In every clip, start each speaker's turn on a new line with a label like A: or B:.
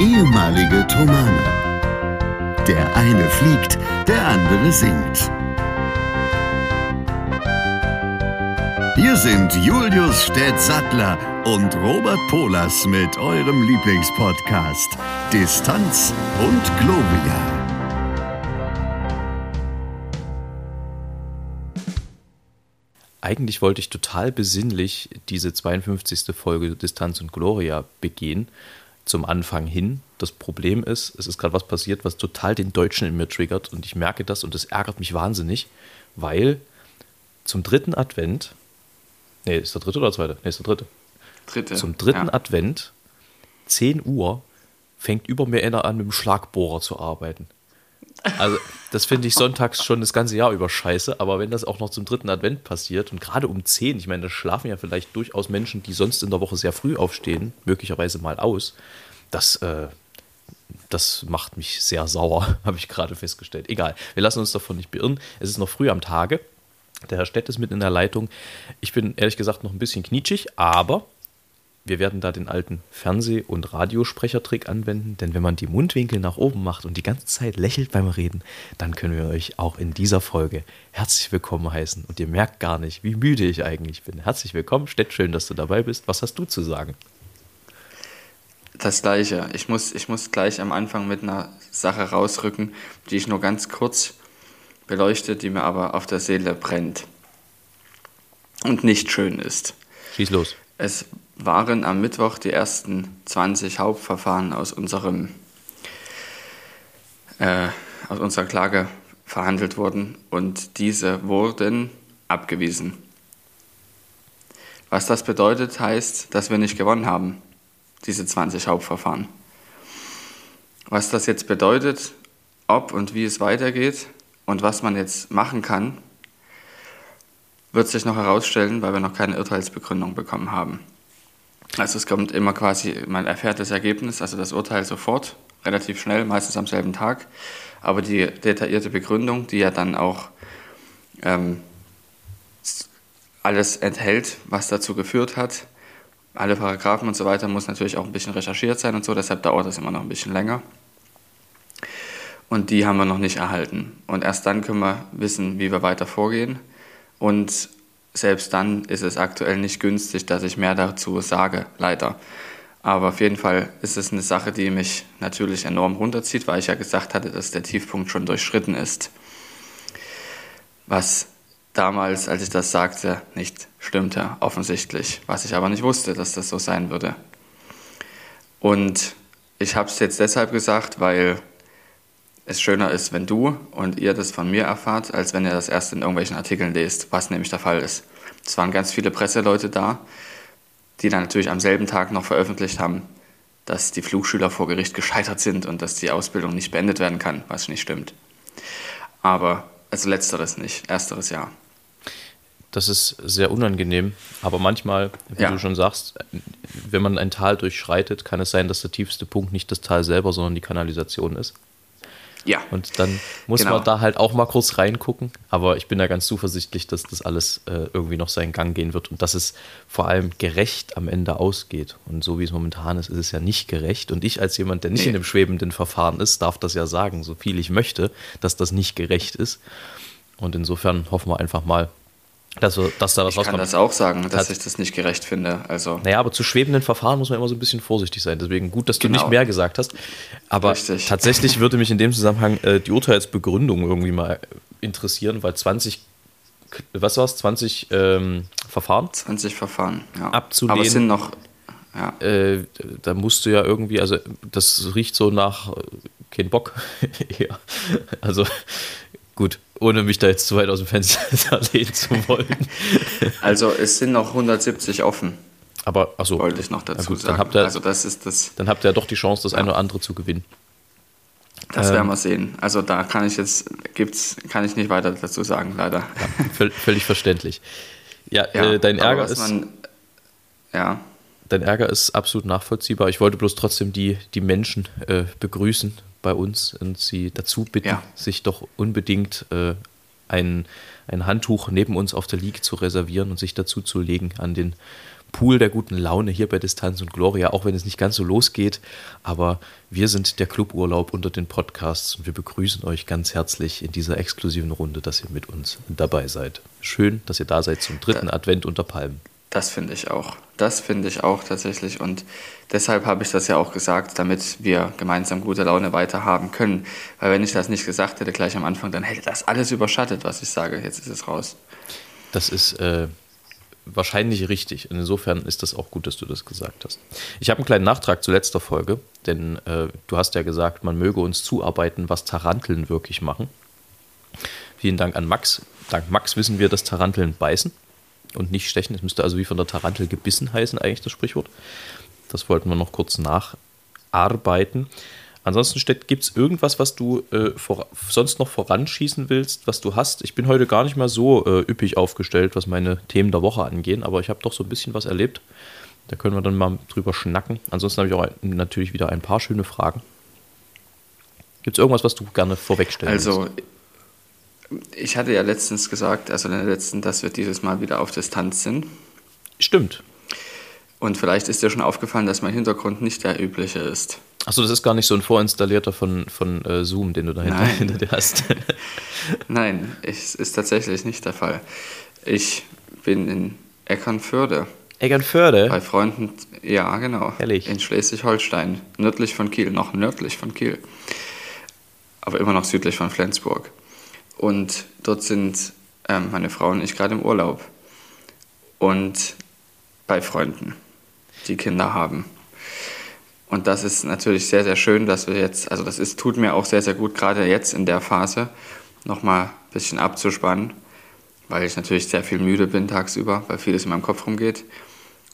A: ehemalige Tomane. Der eine fliegt, der andere singt. Hier sind Julius Städtsattler und Robert Polas mit eurem Lieblingspodcast Distanz und Globia.
B: Eigentlich wollte ich total besinnlich diese 52. Folge Distanz und Gloria begehen, zum Anfang hin. Das Problem ist, es ist gerade was passiert, was total den Deutschen in mir triggert und ich merke das und das ärgert mich wahnsinnig, weil zum dritten Advent, nee, ist der dritte oder der zweite? Nee, ist der dritte.
C: Dritte.
B: Zum dritten
C: ja.
B: Advent, 10 Uhr, fängt über mir einer an, mit dem Schlagbohrer zu arbeiten. Also, das finde ich sonntags schon das ganze Jahr über scheiße, aber wenn das auch noch zum dritten Advent passiert und gerade um 10, ich meine, da schlafen ja vielleicht durchaus Menschen, die sonst in der Woche sehr früh aufstehen, möglicherweise mal aus, das, äh, das macht mich sehr sauer, habe ich gerade festgestellt. Egal, wir lassen uns davon nicht beirren. Es ist noch früh am Tage. Der Herr Stett ist mit in der Leitung. Ich bin ehrlich gesagt noch ein bisschen knietschig, aber wir werden da den alten Fernseh- und Radiosprechertrick anwenden, denn wenn man die Mundwinkel nach oben macht und die ganze Zeit lächelt beim Reden, dann können wir euch auch in dieser Folge herzlich willkommen heißen. Und ihr merkt gar nicht, wie müde ich eigentlich bin. Herzlich willkommen, Stett, schön, dass du dabei bist. Was hast du zu sagen?
C: Das gleiche. Ich muss, ich muss gleich am Anfang mit einer Sache rausrücken, die ich nur ganz kurz beleuchte, die mir aber auf der Seele brennt und nicht schön ist.
B: Schieß los.
C: Es waren am Mittwoch die ersten 20 Hauptverfahren aus, unserem, äh, aus unserer Klage verhandelt worden und diese wurden abgewiesen. Was das bedeutet, heißt, dass wir nicht gewonnen haben, diese 20 Hauptverfahren. Was das jetzt bedeutet, ob und wie es weitergeht und was man jetzt machen kann, wird sich noch herausstellen, weil wir noch keine Urteilsbegründung bekommen haben. Also es kommt immer quasi, man erfährt das Ergebnis, also das Urteil sofort, relativ schnell, meistens am selben Tag. Aber die detaillierte Begründung, die ja dann auch ähm, alles enthält, was dazu geführt hat, alle Paragraphen und so weiter, muss natürlich auch ein bisschen recherchiert sein und so, deshalb dauert das immer noch ein bisschen länger. Und die haben wir noch nicht erhalten. Und erst dann können wir wissen, wie wir weiter vorgehen. Und selbst dann ist es aktuell nicht günstig, dass ich mehr dazu sage, leider. Aber auf jeden Fall ist es eine Sache, die mich natürlich enorm runterzieht, weil ich ja gesagt hatte, dass der Tiefpunkt schon durchschritten ist. Was damals, als ich das sagte, nicht stimmte, offensichtlich. Was ich aber nicht wusste, dass das so sein würde. Und ich habe es jetzt deshalb gesagt, weil es schöner ist, wenn du und ihr das von mir erfahrt, als wenn ihr das erst in irgendwelchen Artikeln lest, was nämlich der Fall ist. Es waren ganz viele Presseleute da, die dann natürlich am selben Tag noch veröffentlicht haben, dass die Flugschüler vor Gericht gescheitert sind und dass die Ausbildung nicht beendet werden kann, was nicht stimmt. Aber also letzteres nicht, ersteres ja.
B: Das ist sehr unangenehm, aber manchmal, wie ja. du schon sagst, wenn man ein Tal durchschreitet, kann es sein, dass der tiefste Punkt nicht das Tal selber, sondern die Kanalisation ist.
C: Ja.
B: Und dann muss genau. man da halt auch mal kurz reingucken. Aber ich bin da ganz zuversichtlich, dass das alles äh, irgendwie noch seinen Gang gehen wird und dass es vor allem gerecht am Ende ausgeht. Und so wie es momentan ist, ist es ja nicht gerecht. Und ich als jemand, der nicht nee. in dem schwebenden Verfahren ist, darf das ja sagen, so viel ich möchte, dass das nicht gerecht ist. Und insofern hoffen wir einfach mal, dass, dass da was
C: ich rauskommt. Ich kann das auch sagen, dass ich das nicht gerecht finde. Also
B: naja, aber zu schwebenden Verfahren muss man immer so ein bisschen vorsichtig sein. Deswegen gut, dass du genau. nicht mehr gesagt hast. Aber Richtig. tatsächlich würde mich in dem Zusammenhang äh, die Urteilsbegründung irgendwie mal interessieren, weil 20, was war es, 20 ähm, Verfahren?
C: 20 Verfahren, ja.
B: Abzulehnen.
C: Aber es sind noch, ja.
B: Äh, da musst du ja irgendwie, also das riecht so nach äh, kein Bock. ja. Also gut, ohne mich da jetzt zu weit aus dem Fenster lehnen zu wollen.
C: Also es sind noch 170 offen.
B: Aber achso,
C: wollte ich noch dazu
B: gut,
C: sagen.
B: Dann habt ihr,
C: also das ist das.
B: Dann habt ihr ja doch die Chance, das ja. eine oder andere zu gewinnen.
C: Das ähm, werden wir sehen. Also da kann ich jetzt gibt's, kann ich nicht weiter dazu sagen, leider.
B: Ja, völlig verständlich. Ja, ja äh, dein Ärger ist. Man,
C: ja.
B: Dein Ärger ist absolut nachvollziehbar. Ich wollte bloß trotzdem die, die Menschen äh, begrüßen bei uns und sie dazu bitten, ja. sich doch unbedingt äh, ein, ein Handtuch neben uns auf der Liege zu reservieren und sich dazu zu legen an den Pool der guten Laune hier bei Distanz und Gloria, auch wenn es nicht ganz so losgeht. Aber wir sind der Cluburlaub unter den Podcasts und wir begrüßen euch ganz herzlich in dieser exklusiven Runde, dass ihr mit uns dabei seid. Schön, dass ihr da seid zum dritten Advent unter Palmen.
C: Das finde ich auch. Das finde ich auch tatsächlich. Und deshalb habe ich das ja auch gesagt, damit wir gemeinsam gute Laune weiter haben können. Weil wenn ich das nicht gesagt hätte gleich am Anfang, dann hätte das alles überschattet, was ich sage. Jetzt ist es raus.
B: Das ist äh, wahrscheinlich richtig. Insofern ist das auch gut, dass du das gesagt hast. Ich habe einen kleinen Nachtrag zu letzter Folge, denn äh, du hast ja gesagt, man möge uns zuarbeiten, was Taranteln wirklich machen. Vielen Dank an Max. Dank Max wissen wir, dass Taranteln beißen und nicht stechen. Es müsste also wie von der Tarantel gebissen heißen, eigentlich das Sprichwort. Das wollten wir noch kurz nacharbeiten. Ansonsten gibt es irgendwas, was du äh, vor, sonst noch voranschießen willst, was du hast? Ich bin heute gar nicht mal so äh, üppig aufgestellt, was meine Themen der Woche angehen, aber ich habe doch so ein bisschen was erlebt. Da können wir dann mal drüber schnacken. Ansonsten habe ich auch ein, natürlich wieder ein paar schöne Fragen. Gibt es irgendwas, was du gerne vorwegstellen
C: Also, willst? Ich hatte ja letztens gesagt, also in der letzten, dass wir dieses Mal wieder auf Distanz sind.
B: Stimmt.
C: Und vielleicht ist dir schon aufgefallen, dass mein Hintergrund nicht der übliche ist.
B: Achso, das ist gar nicht so ein vorinstallierter von, von äh, Zoom, den du da hinter, hinter dir hast.
C: Nein, es ist tatsächlich nicht der Fall. Ich bin in Eckernförde.
B: Eckernförde?
C: Bei Freunden, ja, genau.
B: Herrlich.
C: In Schleswig-Holstein, nördlich von Kiel, noch nördlich von Kiel. Aber immer noch südlich von Flensburg. Und dort sind ähm, meine Frau und ich gerade im Urlaub. Und bei Freunden, die Kinder haben. Und das ist natürlich sehr, sehr schön, dass wir jetzt, also das ist, tut mir auch sehr, sehr gut, gerade jetzt in der Phase, nochmal ein bisschen abzuspannen, weil ich natürlich sehr viel müde bin tagsüber, weil vieles in meinem Kopf rumgeht.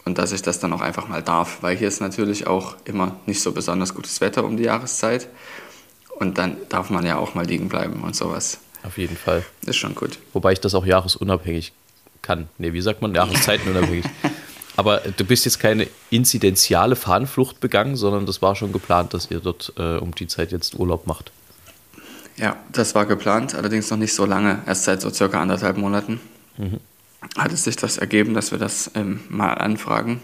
C: Und dass ich das dann auch einfach mal darf, weil hier ist natürlich auch immer nicht so besonders gutes Wetter um die Jahreszeit. Und dann darf man ja auch mal liegen bleiben und sowas.
B: Auf jeden Fall.
C: Ist schon gut.
B: Wobei ich das auch jahresunabhängig kann. Ne, wie sagt man? Jahreszeitenunabhängig. Aber du bist jetzt keine inzidenziale Fahnenflucht begangen, sondern das war schon geplant, dass ihr dort äh, um die Zeit jetzt Urlaub macht.
C: Ja, das war geplant, allerdings noch nicht so lange, erst seit so circa anderthalb Monaten. Mhm. Hat es sich das ergeben, dass wir das ähm, mal anfragen.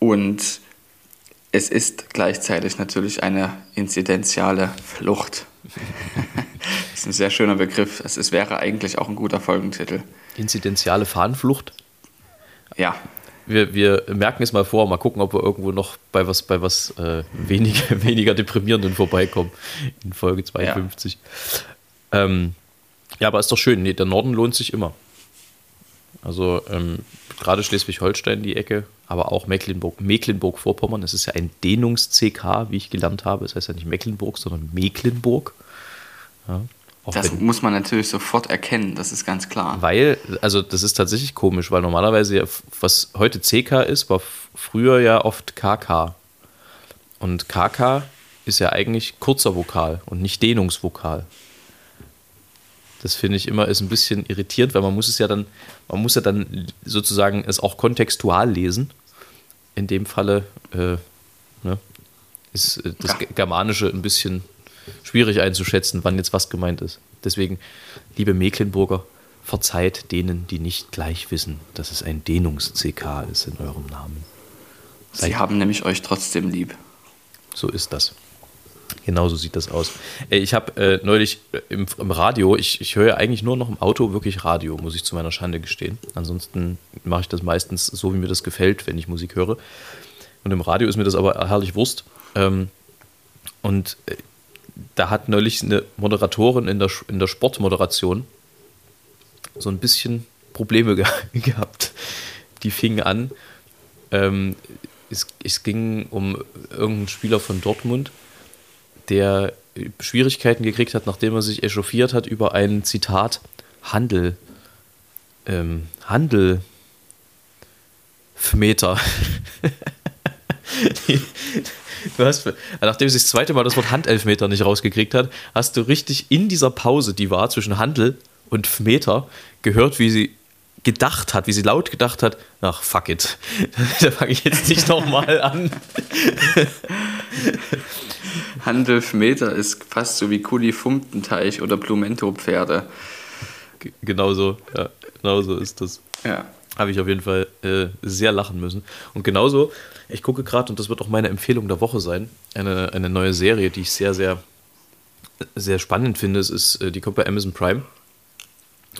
C: Und es ist gleichzeitig natürlich eine inzidenziale Flucht. ist ein sehr schöner Begriff. Es wäre eigentlich auch ein guter Folgentitel.
B: Inzidenziale Fahnenflucht?
C: Ja.
B: Wir, wir merken es mal vor, mal gucken, ob wir irgendwo noch bei was, bei was äh, weniger, weniger deprimierenden vorbeikommen in Folge 52. Ja, ähm, ja aber ist doch schön. Nee, der Norden lohnt sich immer. Also ähm, gerade Schleswig-Holstein die Ecke, aber auch Mecklenburg, Mecklenburg-Vorpommern. Das ist ja ein Dehnungs-CK, wie ich gelernt habe. Das heißt ja nicht Mecklenburg, sondern Mecklenburg.
C: Ja. Auch das wenn, muss man natürlich sofort erkennen, das ist ganz klar.
B: Weil, also das ist tatsächlich komisch, weil normalerweise, was heute CK ist, war früher ja oft KK. Und KK ist ja eigentlich kurzer Vokal und nicht Dehnungsvokal. Das finde ich immer ist ein bisschen irritierend, weil man muss es ja dann, man muss ja dann sozusagen es auch kontextual lesen. In dem Falle äh, ne, ist äh, das ja. Germanische ein bisschen schwierig einzuschätzen, wann jetzt was gemeint ist. Deswegen, liebe Mecklenburger, verzeiht denen, die nicht gleich wissen, dass es ein Dehnungs-CK ist in eurem Namen.
C: Seid Sie haben nämlich euch trotzdem lieb.
B: So ist das. Genauso sieht das aus. Ich habe äh, neulich äh, im, im, Radio, ich, ich höre eigentlich nur noch im Auto wirklich Radio, muss ich zu meiner Schande gestehen. Ansonsten mache ich das meistens so, wie mir das gefällt, wenn ich Musik höre. Und im Radio ist mir das aber herrlich Wurst. Ähm, und äh, da hat neulich eine Moderatorin in der, in der Sportmoderation so ein bisschen Probleme ge gehabt. Die fing an, ähm, es, es ging um irgendeinen Spieler von Dortmund, der Schwierigkeiten gekriegt hat, nachdem er sich echauffiert hat über ein Zitat Handel. Ähm, Handel. Meter. du hast, nachdem sie das zweite Mal das Wort Handelfmeter nicht rausgekriegt hat, hast du richtig in dieser Pause, die war zwischen Handel und Meter, gehört, wie sie gedacht hat, wie sie laut gedacht hat, ach fuck it, da fange ich jetzt nicht nochmal an.
C: Handelfmeter ist fast so wie Kulifumtenteich oder Plumento-Pferde.
B: Genauso, ja, genauso ist das.
C: Ja,
B: habe ich auf jeden Fall äh, sehr lachen müssen. Und genauso, ich gucke gerade, und das wird auch meine Empfehlung der Woche sein, eine, eine neue Serie, die ich sehr, sehr, sehr spannend finde. Es ist, äh, die kommt bei Amazon Prime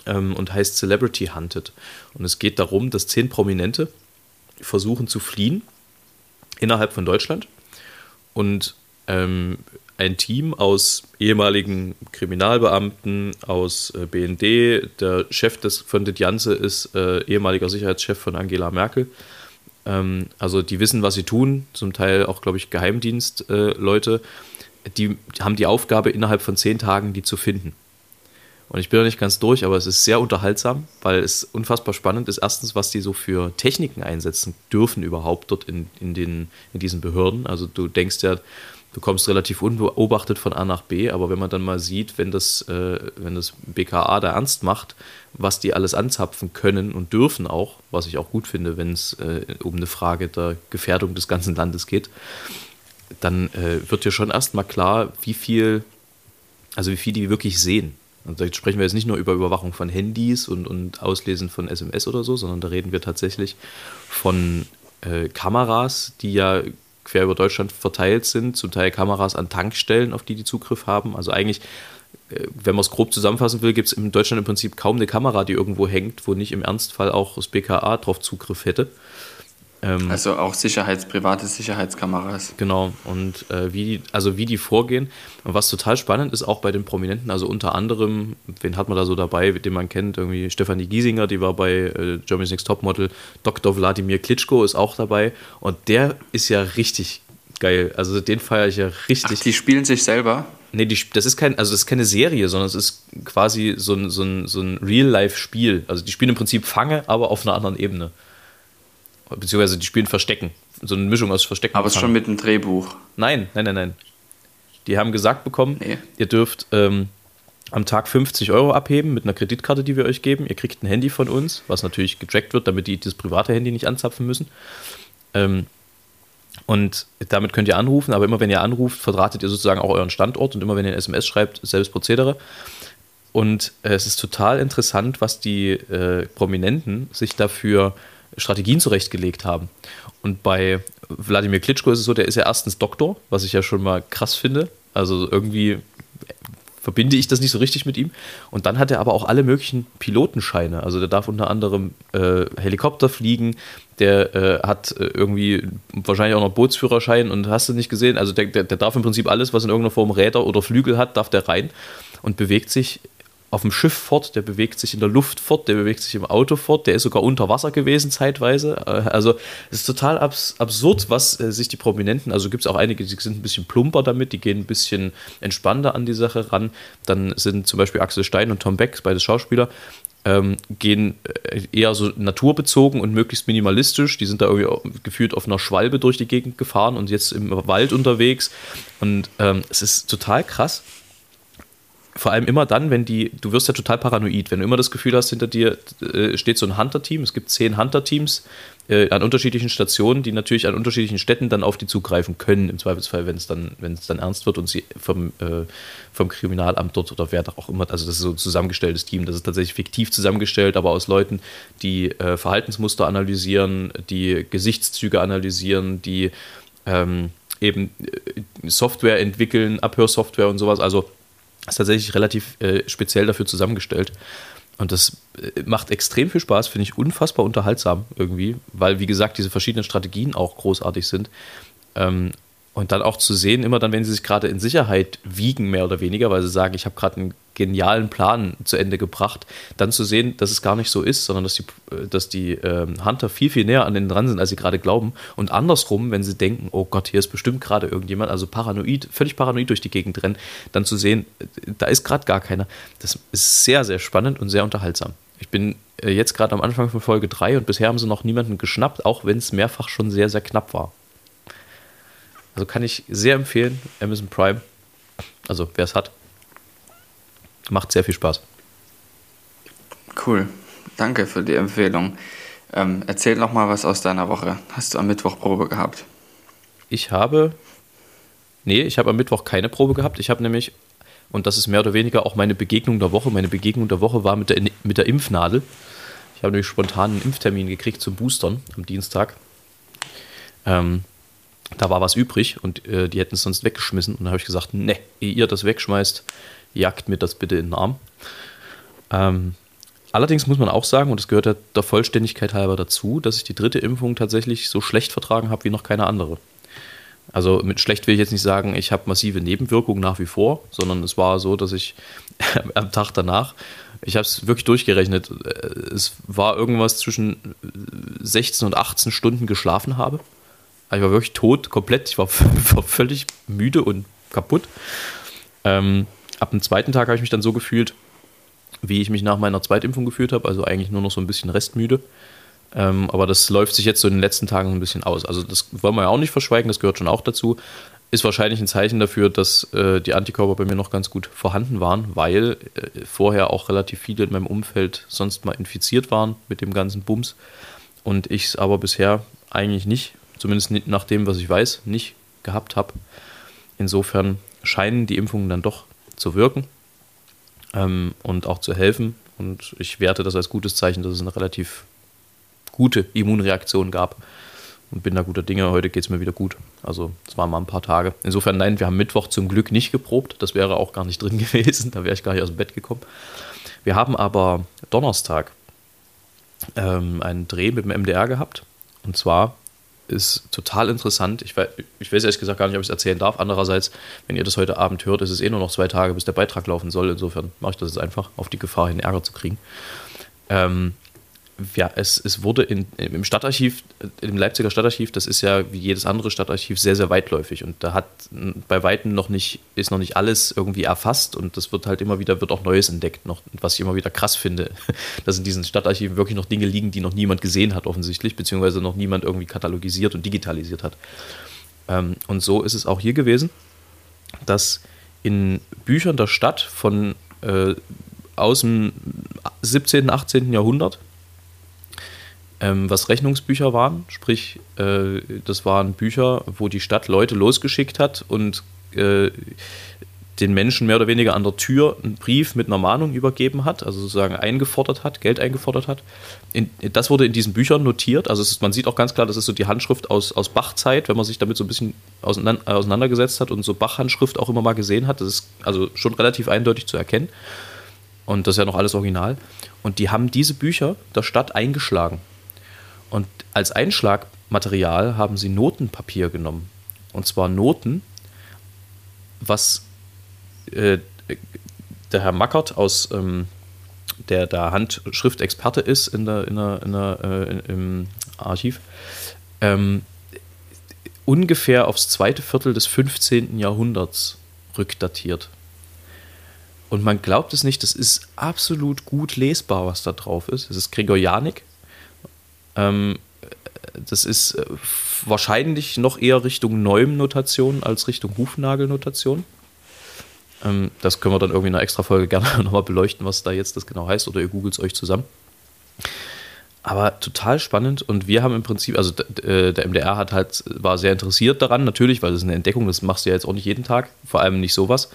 B: ähm, und heißt Celebrity Hunted. Und es geht darum, dass zehn Prominente versuchen zu fliehen innerhalb von Deutschland und ähm, ein Team aus ehemaligen Kriminalbeamten, aus äh, BND. Der Chef des, von Dit Janse ist äh, ehemaliger Sicherheitschef von Angela Merkel. Ähm, also die wissen, was sie tun, zum Teil auch, glaube ich, Geheimdienstleute. Äh, die haben die Aufgabe, innerhalb von zehn Tagen die zu finden. Und ich bin noch nicht ganz durch, aber es ist sehr unterhaltsam, weil es unfassbar spannend ist. Erstens, was die so für Techniken einsetzen dürfen überhaupt dort in, in, den, in diesen Behörden. Also du denkst ja, du kommst relativ unbeobachtet von A nach B, aber wenn man dann mal sieht, wenn das, äh, wenn das BKA da ernst macht, was die alles anzapfen können und dürfen auch, was ich auch gut finde, wenn es äh, um eine Frage der Gefährdung des ganzen Landes geht, dann äh, wird dir schon erstmal klar, wie viel, also wie viel die wirklich sehen. Und da sprechen wir jetzt nicht nur über Überwachung von Handys und, und Auslesen von SMS oder so, sondern da reden wir tatsächlich von äh, Kameras, die ja quer über Deutschland verteilt sind, zum Teil Kameras an Tankstellen, auf die die Zugriff haben. Also eigentlich, äh, wenn man es grob zusammenfassen will, gibt es in Deutschland im Prinzip kaum eine Kamera, die irgendwo hängt, wo nicht im Ernstfall auch das BKA drauf Zugriff hätte.
C: Ähm, also auch Sicherheits, private Sicherheitskameras.
B: Genau, und äh, wie, also wie die vorgehen. Und was total spannend ist, auch bei den Prominenten, also unter anderem, wen hat man da so dabei, den man kennt, irgendwie Stefanie Giesinger, die war bei äh, Germany's Next Topmodel, Dr. Wladimir Klitschko ist auch dabei und der ist ja richtig geil. Also den feiere ich ja richtig. Ach,
C: die spielen sich selber?
B: Nee, die, das ist kein, also das ist keine Serie, sondern es ist quasi so ein, so ein, so ein Real-Life-Spiel. Also die spielen im Prinzip Fange, aber auf einer anderen Ebene. Beziehungsweise die spielen Verstecken. So eine Mischung aus Verstecken.
C: Aber es schon mit einem Drehbuch.
B: Nein, nein, nein, nein. Die haben gesagt bekommen, nee. ihr dürft ähm, am Tag 50 Euro abheben mit einer Kreditkarte, die wir euch geben. Ihr kriegt ein Handy von uns, was natürlich getrackt wird, damit die das private Handy nicht anzapfen müssen. Ähm, und damit könnt ihr anrufen, aber immer wenn ihr anruft, verdrahtet ihr sozusagen auch euren Standort und immer wenn ihr ein SMS schreibt, selbes Prozedere. Und äh, es ist total interessant, was die äh, Prominenten sich dafür Strategien zurechtgelegt haben. Und bei Wladimir Klitschko ist es so, der ist ja erstens Doktor, was ich ja schon mal krass finde. Also irgendwie verbinde ich das nicht so richtig mit ihm. Und dann hat er aber auch alle möglichen Pilotenscheine. Also der darf unter anderem äh, Helikopter fliegen, der äh, hat äh, irgendwie wahrscheinlich auch noch Bootsführerschein und hast du nicht gesehen. Also der, der, der darf im Prinzip alles, was in irgendeiner Form Räder oder Flügel hat, darf der rein und bewegt sich auf dem Schiff fort, der bewegt sich in der Luft fort, der bewegt sich im Auto fort, der ist sogar unter Wasser gewesen zeitweise. Äh, also es ist total abs absurd, was äh, sich die Prominenten, also gibt es auch einige, die sind ein bisschen plumper damit, die gehen ein bisschen entspannter an die Sache ran. Dann sind zum Beispiel Axel Stein und Tom Beck, beide Schauspieler, ähm, gehen äh, eher so naturbezogen und möglichst minimalistisch. Die sind da irgendwie gefühlt auf einer Schwalbe durch die Gegend gefahren und jetzt im Wald unterwegs. Und ähm, es ist total krass vor allem immer dann, wenn die, du wirst ja total paranoid, wenn du immer das Gefühl hast, hinter dir äh, steht so ein Hunter-Team, es gibt zehn Hunter-Teams äh, an unterschiedlichen Stationen, die natürlich an unterschiedlichen Städten dann auf die zugreifen können, im Zweifelsfall, wenn es dann, dann ernst wird und sie vom, äh, vom Kriminalamt dort oder wer auch immer, also das ist so ein zusammengestelltes Team, das ist tatsächlich fiktiv zusammengestellt, aber aus Leuten, die äh, Verhaltensmuster analysieren, die Gesichtszüge analysieren, die ähm, eben äh, Software entwickeln, Abhörsoftware und sowas, also ist tatsächlich relativ äh, speziell dafür zusammengestellt. Und das äh, macht extrem viel Spaß, finde ich unfassbar unterhaltsam irgendwie, weil, wie gesagt, diese verschiedenen Strategien auch großartig sind. Ähm, und dann auch zu sehen, immer dann, wenn sie sich gerade in Sicherheit wiegen, mehr oder weniger, weil sie sagen, ich habe gerade einen genialen Plan zu Ende gebracht, dann zu sehen, dass es gar nicht so ist, sondern dass die, dass die ähm, Hunter viel, viel näher an denen dran sind, als sie gerade glauben. Und andersrum, wenn sie denken, oh Gott, hier ist bestimmt gerade irgendjemand, also paranoid, völlig paranoid durch die Gegend rennen, dann zu sehen, da ist gerade gar keiner. Das ist sehr, sehr spannend und sehr unterhaltsam. Ich bin äh, jetzt gerade am Anfang von Folge 3 und bisher haben sie noch niemanden geschnappt, auch wenn es mehrfach schon sehr, sehr knapp war. Also kann ich sehr empfehlen, Amazon Prime. Also wer es hat, macht sehr viel Spaß.
C: Cool, danke für die Empfehlung. Ähm, erzähl noch mal was aus deiner Woche. Hast du am Mittwoch Probe gehabt?
B: Ich habe, nee, ich habe am Mittwoch keine Probe gehabt. Ich habe nämlich, und das ist mehr oder weniger auch meine Begegnung der Woche. Meine Begegnung der Woche war mit der, mit der Impfnadel. Ich habe nämlich spontan einen Impftermin gekriegt zum Boostern am Dienstag. Ähm, da war was übrig und äh, die hätten es sonst weggeschmissen. Und dann habe ich gesagt, ne, ehe ihr das wegschmeißt, jagt mir das bitte in den Arm. Ähm, allerdings muss man auch sagen, und das gehört ja der Vollständigkeit halber dazu, dass ich die dritte Impfung tatsächlich so schlecht vertragen habe wie noch keine andere. Also mit schlecht will ich jetzt nicht sagen, ich habe massive Nebenwirkungen nach wie vor, sondern es war so, dass ich am Tag danach, ich habe es wirklich durchgerechnet, äh, es war irgendwas zwischen 16 und 18 Stunden geschlafen habe. Also ich war wirklich tot, komplett. Ich war, war völlig müde und kaputt. Ähm, ab dem zweiten Tag habe ich mich dann so gefühlt, wie ich mich nach meiner Zweitimpfung gefühlt habe, also eigentlich nur noch so ein bisschen restmüde. Ähm, aber das läuft sich jetzt so in den letzten Tagen ein bisschen aus. Also das wollen wir ja auch nicht verschweigen, das gehört schon auch dazu. Ist wahrscheinlich ein Zeichen dafür, dass äh, die Antikörper bei mir noch ganz gut vorhanden waren, weil äh, vorher auch relativ viele in meinem Umfeld sonst mal infiziert waren mit dem ganzen Bums. Und ich es aber bisher eigentlich nicht, zumindest nicht nach dem, was ich weiß, nicht gehabt habe. Insofern scheinen die Impfungen dann doch zu wirken ähm, und auch zu helfen. Und ich werte das als gutes Zeichen, dass es eine relativ gute Immunreaktion gab. Und bin da guter Dinge. Heute geht es mir wieder gut. Also, es waren mal ein paar Tage. Insofern, nein, wir haben Mittwoch zum Glück nicht geprobt. Das wäre auch gar nicht drin gewesen. Da wäre ich gar nicht aus dem Bett gekommen. Wir haben aber Donnerstag ähm, einen Dreh mit dem MDR gehabt. Und zwar ist total interessant. Ich weiß, ich weiß ehrlich gesagt gar nicht, ob ich es erzählen darf. Andererseits, wenn ihr das heute Abend hört, ist es eh nur noch zwei Tage, bis der Beitrag laufen soll. Insofern mache ich das jetzt einfach, auf die Gefahr hin, Ärger zu kriegen. Ähm, ja, es, es wurde in, im Stadtarchiv, im Leipziger Stadtarchiv, das ist ja wie jedes andere Stadtarchiv sehr, sehr weitläufig und da hat bei Weitem noch nicht, ist noch nicht alles irgendwie erfasst und das wird halt immer wieder, wird auch Neues entdeckt, noch, was ich immer wieder krass finde, dass in diesen Stadtarchiven wirklich noch Dinge liegen, die noch niemand gesehen hat offensichtlich, beziehungsweise noch niemand irgendwie katalogisiert und digitalisiert hat. Ähm, und so ist es auch hier gewesen, dass in Büchern der Stadt von äh, aus dem 17., 18. Jahrhundert ähm, was Rechnungsbücher waren. Sprich, äh, das waren Bücher, wo die Stadt Leute losgeschickt hat und äh, den Menschen mehr oder weniger an der Tür einen Brief mit einer Mahnung übergeben hat, also sozusagen eingefordert hat, Geld eingefordert hat. In, das wurde in diesen Büchern notiert. Also ist, man sieht auch ganz klar, das ist so die Handschrift aus, aus Bach-Zeit, wenn man sich damit so ein bisschen auseinander, auseinandergesetzt hat und so Bach-Handschrift auch immer mal gesehen hat. Das ist also schon relativ eindeutig zu erkennen. Und das ist ja noch alles original. Und die haben diese Bücher der Stadt eingeschlagen. Und als Einschlagmaterial haben sie Notenpapier genommen. Und zwar Noten, was äh, der Herr Mackert aus, ähm, der da Handschriftexperte ist in der, in der, in der, äh, im Archiv, ähm, ungefähr aufs zweite Viertel des 15. Jahrhunderts rückdatiert. Und man glaubt es nicht, das ist absolut gut lesbar, was da drauf ist. Es ist Gregorianik, ähm, das ist äh, wahrscheinlich noch eher Richtung Neum-Notation als Richtung Hufnagel-Notation. Ähm, das können wir dann irgendwie in einer extra Folge gerne nochmal beleuchten, was da jetzt das genau heißt, oder ihr googelt es euch zusammen. Aber total spannend und wir haben im Prinzip, also äh, der MDR hat halt, war sehr interessiert daran, natürlich, weil das ist eine Entdeckung, das machst du ja jetzt auch nicht jeden Tag, vor allem nicht sowas.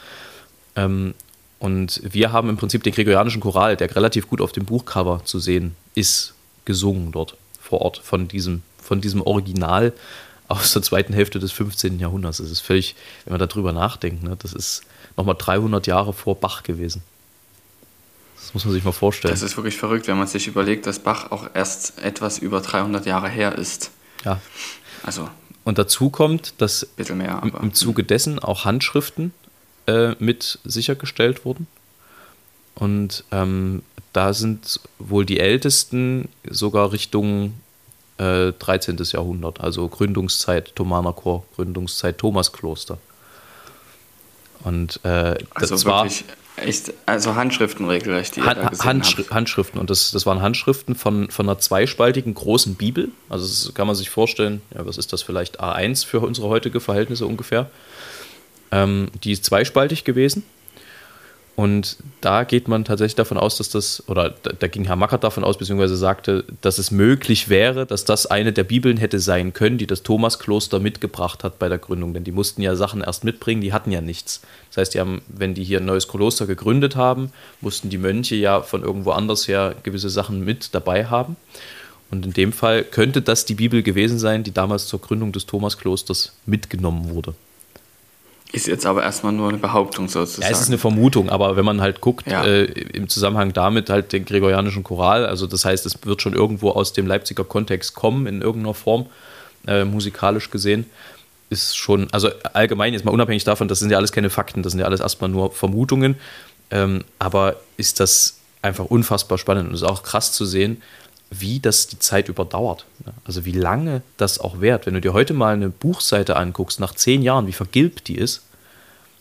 B: Ähm, und wir haben im Prinzip den gregorianischen Choral, der relativ gut auf dem Buchcover zu sehen ist, gesungen dort vor Ort von diesem, von diesem Original aus der zweiten Hälfte des 15. Jahrhunderts. Das ist völlig, wenn man darüber nachdenkt, ne, das ist nochmal 300 Jahre vor Bach gewesen. Das muss man sich mal vorstellen.
C: Das ist wirklich verrückt, wenn man sich überlegt, dass Bach auch erst etwas über 300 Jahre her ist.
B: Ja. Also. Und dazu kommt, dass
C: mehr,
B: im, Zuge dessen auch Handschriften äh, mit sichergestellt wurden. Und ähm, da sind wohl die ältesten sogar Richtung äh, 13. Jahrhundert, also Gründungszeit Thomaner Chor, Gründungszeit Thomaskloster. Und äh,
C: also das war echt, also Handschriften regelrecht,
B: die Hand, Handschri habt. Handschriften und das, das waren Handschriften von, von einer zweispaltigen großen Bibel. Also das kann man sich vorstellen, ja, was ist das vielleicht A1 für unsere heutige Verhältnisse ungefähr? Ähm, die ist zweispaltig gewesen Und da geht man tatsächlich davon aus, dass das, oder da, ging Herr Mackert davon aus, beziehungsweise sagte, dass es möglich wäre, dass das eine der Bibeln hätte sein können, die das Thomaskloster mitgebracht hat bei der Gründung. Denn die mussten ja Sachen erst mitbringen, die hatten ja nichts. Das heißt, die haben, wenn die hier ein neues Kloster gegründet haben, mussten die Mönche ja von irgendwo anders her gewisse Sachen mit dabei haben. Und in dem Fall könnte das die Bibel gewesen sein, die damals zur Gründung des Thomasklosters mitgenommen wurde.
C: Ist jetzt aber erstmal nur eine Behauptung sozusagen.
B: Ja, es ist eine Vermutung, aber wenn man halt guckt,
C: Ja.
B: äh, im Zusammenhang damit halt den gregorianischen Choral, also das heißt, es wird schon irgendwo aus dem Leipziger Kontext kommen, in irgendeiner Form, äh, musikalisch gesehen, ist schon, also allgemein jetzt mal unabhängig davon, das sind ja alles keine Fakten, das sind ja alles erstmal nur Vermutungen, ähm, aber ist das einfach unfassbar spannend und es ist auch krass zu sehen, wie das die Zeit überdauert. Also wie lange das auch währt. Wenn du dir heute mal eine Buchseite anguckst, nach zehn Jahren, wie vergilbt die ist,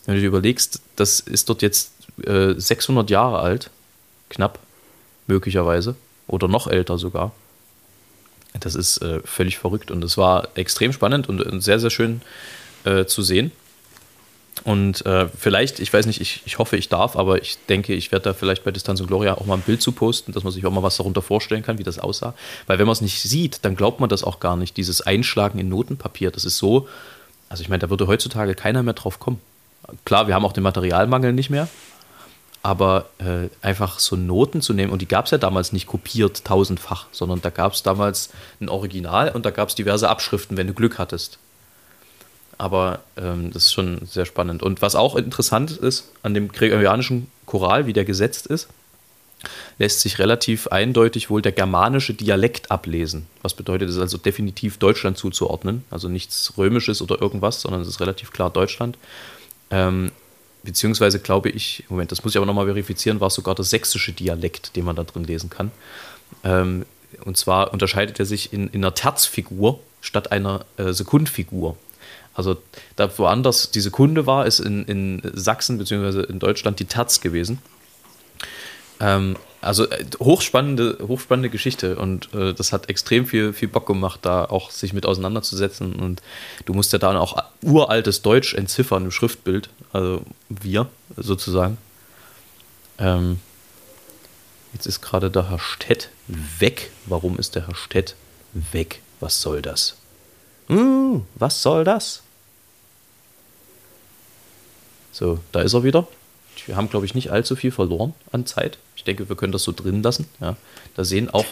B: wenn du dir überlegst, das ist dort jetzt äh, 600 Jahre alt, knapp, möglicherweise, oder noch älter sogar. Das ist äh, völlig verrückt und es war extrem spannend und, und sehr, sehr schön äh, zu sehen. Und äh, vielleicht, ich weiß nicht, ich, ich hoffe, ich darf, aber ich denke, ich werde da vielleicht bei Distanz und Gloria auch mal ein Bild zu posten, dass man sich auch mal was darunter vorstellen kann, wie das aussah. Weil wenn man es nicht sieht, dann glaubt man das auch gar nicht. Dieses Einschlagen in Notenpapier, das ist so, also ich meine, da würde heutzutage keiner mehr drauf kommen. Klar, wir haben auch den Materialmangel nicht mehr, aber äh, einfach so Noten zu nehmen, und die gab es ja damals nicht kopiert tausendfach, sondern da gab es damals ein Original und da gab es diverse Abschriften, wenn du Glück hattest. Aber ähm, das ist schon sehr spannend. Und was auch interessant ist an dem gregorianischen Choral, wie der gesetzt ist, lässt sich relativ eindeutig wohl der germanische Dialekt ablesen. Was bedeutet, es also definitiv Deutschland zuzuordnen. Also nichts Römisches oder irgendwas, sondern es ist relativ klar Deutschland. Ähm, beziehungsweise glaube ich, Moment, das muss ich aber nochmal verifizieren, war es sogar der sächsische Dialekt, den man da drin lesen kann. Ähm, und zwar unterscheidet er sich in, in einer Terzfigur statt einer äh, Sekundfigur. Also da woanders die Sekunde war, ist in, in Sachsen bzw. in Deutschland die Terz gewesen. Ähm, also äh, hochspannende, hochspannende Geschichte und äh, das hat extrem viel, viel Bock gemacht, da auch sich mit auseinanderzusetzen. Und du musst ja dann auch uraltes Deutsch entziffern im Schriftbild, also wir sozusagen. Ähm, jetzt ist gerade der Herr Stett weg. Warum ist der Herr Stett weg? Was soll das? Hm, was soll das? So, da ist er wieder. Wir haben, glaube ich, nicht allzu viel verloren an Zeit. Ich denke, wir können das so drin lassen. Ja. Da sehen auch,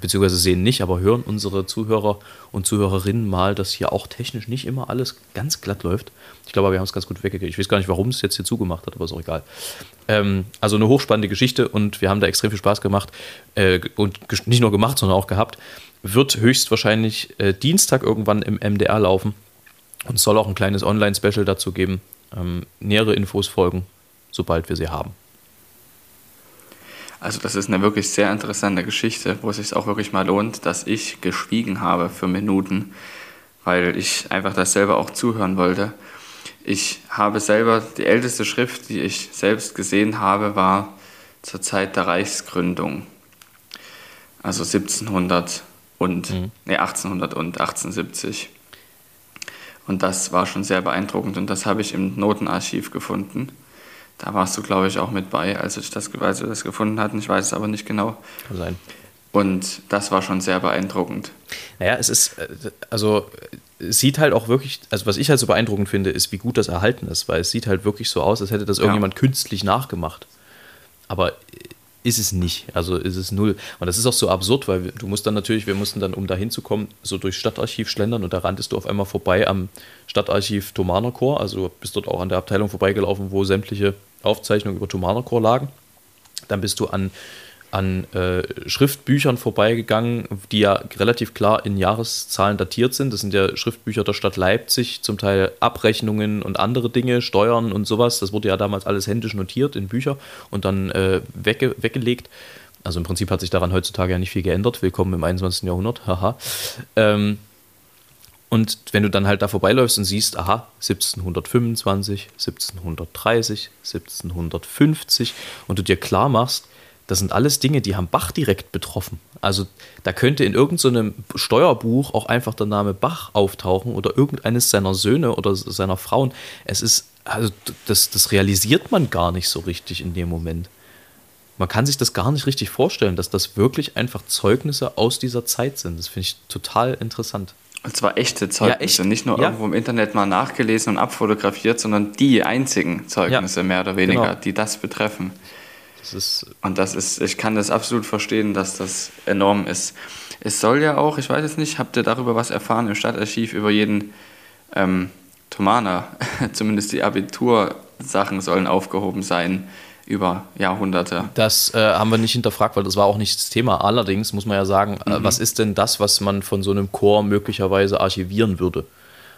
B: beziehungsweise sehen nicht, aber hören unsere Zuhörer und Zuhörerinnen mal, dass hier auch technisch nicht immer alles ganz glatt läuft. Ich glaube, wir haben es ganz gut weggekriegt. Ich weiß gar nicht, warum es jetzt hier zugemacht hat, aber ist auch egal. Ähm, also eine hochspannende Geschichte und wir haben da extrem viel Spaß gemacht. Äh, und nicht nur gemacht, sondern auch gehabt. Wird höchstwahrscheinlich äh, Dienstag irgendwann im MDR laufen und es soll auch ein kleines Online-Special dazu geben. Ähm, nähere Infos folgen, sobald wir sie haben.
C: Also das ist eine wirklich sehr interessante Geschichte, wo es sich auch wirklich mal lohnt, dass ich geschwiegen habe für Minuten, weil ich einfach das selber auch zuhören wollte. Ich habe selber, die älteste Schrift, die ich selbst gesehen habe, war zur Zeit der Reichsgründung. Also 1700 und, nee, 1800 und 1870. Und das war schon sehr beeindruckend und das habe ich im Notenarchiv gefunden. Da warst du, glaube ich, auch mit bei, als, ich das, als wir das gefunden hatten. Ich weiß es aber nicht genau.
B: Kann sein.
C: Und das war schon sehr beeindruckend.
B: Naja, es ist, äh, also es sieht halt auch wirklich, also was ich halt so beeindruckend finde, ist, wie gut das erhalten ist, weil es sieht halt wirklich so aus, als hätte das
C: Ja.
B: irgendjemand künstlich nachgemacht. Aber äh, ist es nicht, also ist es null. Und das ist auch so absurd, weil du musst dann natürlich, wir mussten dann, um da hinzukommen, so durchs Stadtarchiv schlendern und da ranntest du auf einmal vorbei am Stadtarchiv Thomaner Chor, also bist dort auch an der Abteilung vorbeigelaufen, wo sämtliche Aufzeichnungen über Thomaner Chor lagen. Dann bist du an, an äh, Schriftbüchern vorbeigegangen, die ja relativ klar in Jahreszahlen datiert sind. Das sind ja Schriftbücher der Stadt Leipzig, zum Teil Abrechnungen und andere Dinge, Steuern und sowas. Das wurde ja damals alles händisch notiert in Bücher und dann äh, wegge weggelegt. Also im Prinzip hat sich daran heutzutage ja nicht viel geändert. Willkommen im 21. Jahrhundert. Haha. Ähm, und wenn du dann halt da vorbeiläufst und siehst, aha, 1725, 1730, 1750 und du dir klar machst, das sind alles Dinge, die haben Bach direkt betroffen. Also da könnte in irgendeinem Steuerbuch auch einfach der Name Bach auftauchen oder irgendeines seiner Söhne oder seiner Frauen. Es ist also das, das realisiert man gar nicht so richtig in dem Moment. Man kann sich das gar nicht richtig vorstellen, dass das wirklich einfach Zeugnisse aus dieser Zeit sind. Das finde ich total interessant.
C: Und zwar echte Zeugnisse, ja, echt? nicht nur ja. irgendwo im Internet mal nachgelesen und abfotografiert, sondern die einzigen Zeugnisse ja, mehr oder weniger, genau. die das betreffen. Das und das ist, ich kann das absolut verstehen, dass das enorm ist. Es soll ja auch, ich weiß es nicht, habt ihr darüber was erfahren im Stadtarchiv über jeden ähm, Thomaner? Zumindest die Abitursachen sollen aufgehoben sein über Jahrhunderte.
B: Das äh, haben wir nicht hinterfragt, weil das war auch nicht das Thema. Allerdings muss man ja sagen, äh, mhm. was ist denn das, was man von so einem Chor möglicherweise archivieren würde?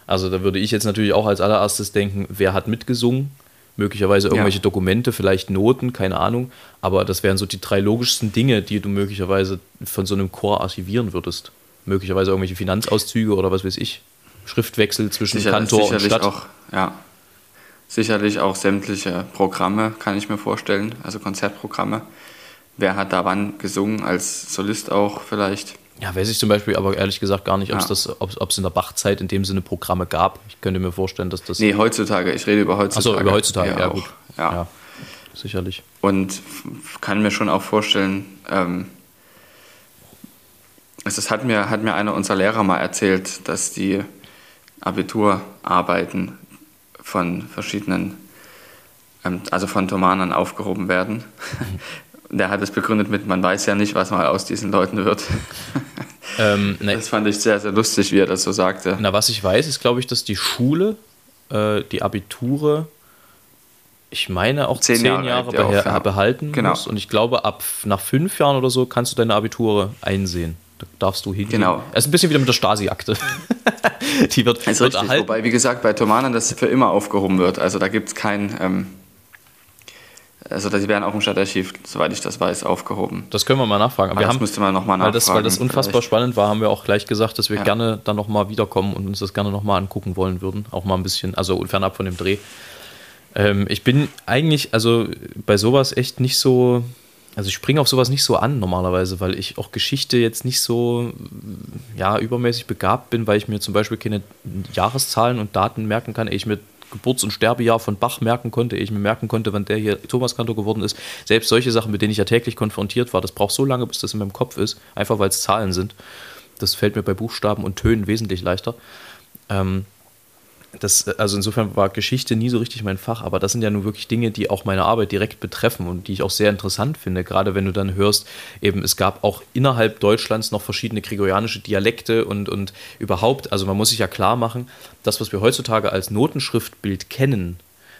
B: Also da würde ich jetzt natürlich auch als allererstes denken, wer hat mitgesungen? Möglicherweise irgendwelche ja. Dokumente, vielleicht Noten, keine Ahnung. Aber das wären so die drei logischsten Dinge, die du möglicherweise von so einem Chor archivieren würdest. Möglicherweise irgendwelche Finanzauszüge oder was weiß ich. Schriftwechsel zwischen Sicher, Kantor und Stadt.
C: Auch, ja, Sicherlich auch sämtliche Programme, kann ich mir vorstellen, also Konzertprogramme. Wer hat da wann gesungen, als Solist auch vielleicht?
B: Ja, weiß ich zum Beispiel aber ehrlich gesagt gar nicht, ob es ja. in der Bachzeit in dem Sinne Programme gab. Ich könnte mir vorstellen, dass das.
C: Nee, heutzutage. Ich rede über heutzutage.
B: Achso, über heutzutage, ja, ja gut. Ja. ja. sicherlich.
C: Und kann mir schon auch vorstellen, ähm, es hat mir, hat mir einer unserer Lehrer mal erzählt, dass die Abiturarbeiten von verschiedenen, ähm, also von Thomanern aufgehoben werden. Der hat es begründet mit, man weiß ja nicht, was mal aus diesen Leuten wird. Ähm, ne. Das fand ich sehr, sehr lustig, wie er das so sagte.
B: Na, was ich weiß, ist, glaube ich, dass die Schule, äh, die Abiture, ich meine auch zehn, zehn Jahre, Jahre beha auf, behalten genau. muss. Und ich glaube, ab nach fünf Jahren oder so kannst du deine Abiture einsehen. Da darfst du hingehen. Genau. Es ist ein bisschen wieder mit der Stasi-Akte.
C: die wird, also wird richtig, erhalten. Wobei, wie gesagt, bei Thomanen das für immer aufgehoben wird. Also da gibt es kein. Ähm, also die werden auch im Stadtarchiv, soweit ich das weiß, aufgehoben.
B: Das können wir mal nachfragen.
C: Aber wir das haben, müsste man nochmal nachfragen.
B: Weil das, weil das unfassbar vielleicht. spannend war, haben wir auch gleich gesagt, dass wir ja. gerne dann nochmal wiederkommen und uns das gerne nochmal angucken wollen würden. Auch mal ein bisschen, also fernab von dem Dreh. Ähm, ich bin eigentlich, also bei sowas echt nicht so also ich springe auf sowas nicht so an normalerweise, weil ich auch Geschichte jetzt nicht so ja, übermäßig begabt bin, weil ich mir zum Beispiel keine Jahreszahlen und Daten merken kann, ich mir Geburts- und Sterbejahr von Bach merken konnte, ich mir merken konnte, wann der hier Thomaskantor geworden ist. Selbst solche Sachen, mit denen ich ja täglich konfrontiert war, das braucht so lange, bis das in meinem Kopf ist, einfach weil es Zahlen sind. Das fällt mir bei Buchstaben und Tönen wesentlich leichter. Ähm, das, also insofern war Geschichte nie so richtig mein Fach, aber das sind ja nun wirklich Dinge, die auch meine Arbeit direkt betreffen und die ich auch sehr interessant finde, gerade wenn du dann hörst, eben es gab auch innerhalb Deutschlands noch verschiedene gregorianische Dialekte und, und überhaupt, also man muss sich ja klar machen, das, was wir heutzutage als Notenschriftbild kennen,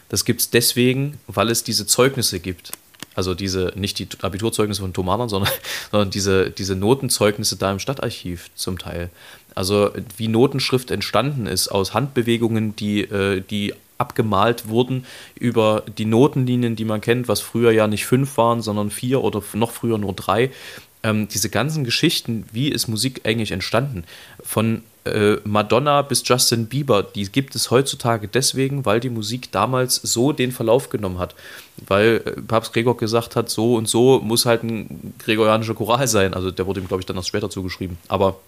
B: das gibt es deswegen, weil es diese Zeugnisse gibt. Also diese, nicht die Abiturzeugnisse von Thomanern, sondern, sondern diese, diese Notenzeugnisse da im Stadtarchiv zum Teil. Also wie Notenschrift entstanden ist aus Handbewegungen, die, äh, die abgemalt wurden über die Notenlinien, die man kennt, was früher ja nicht fünf waren, sondern vier oder noch früher nur drei. Ähm, diese ganzen Geschichten, wie ist Musik eigentlich entstanden? Von äh, Madonna bis Justin Bieber, die gibt es heutzutage deswegen, weil die Musik damals so den Verlauf genommen hat. Weil äh, Papst Gregor gesagt hat, so und so muss halt ein gregorianischer Choral sein. Also der wurde ihm, glaube ich, dann erst später zugeschrieben. Aber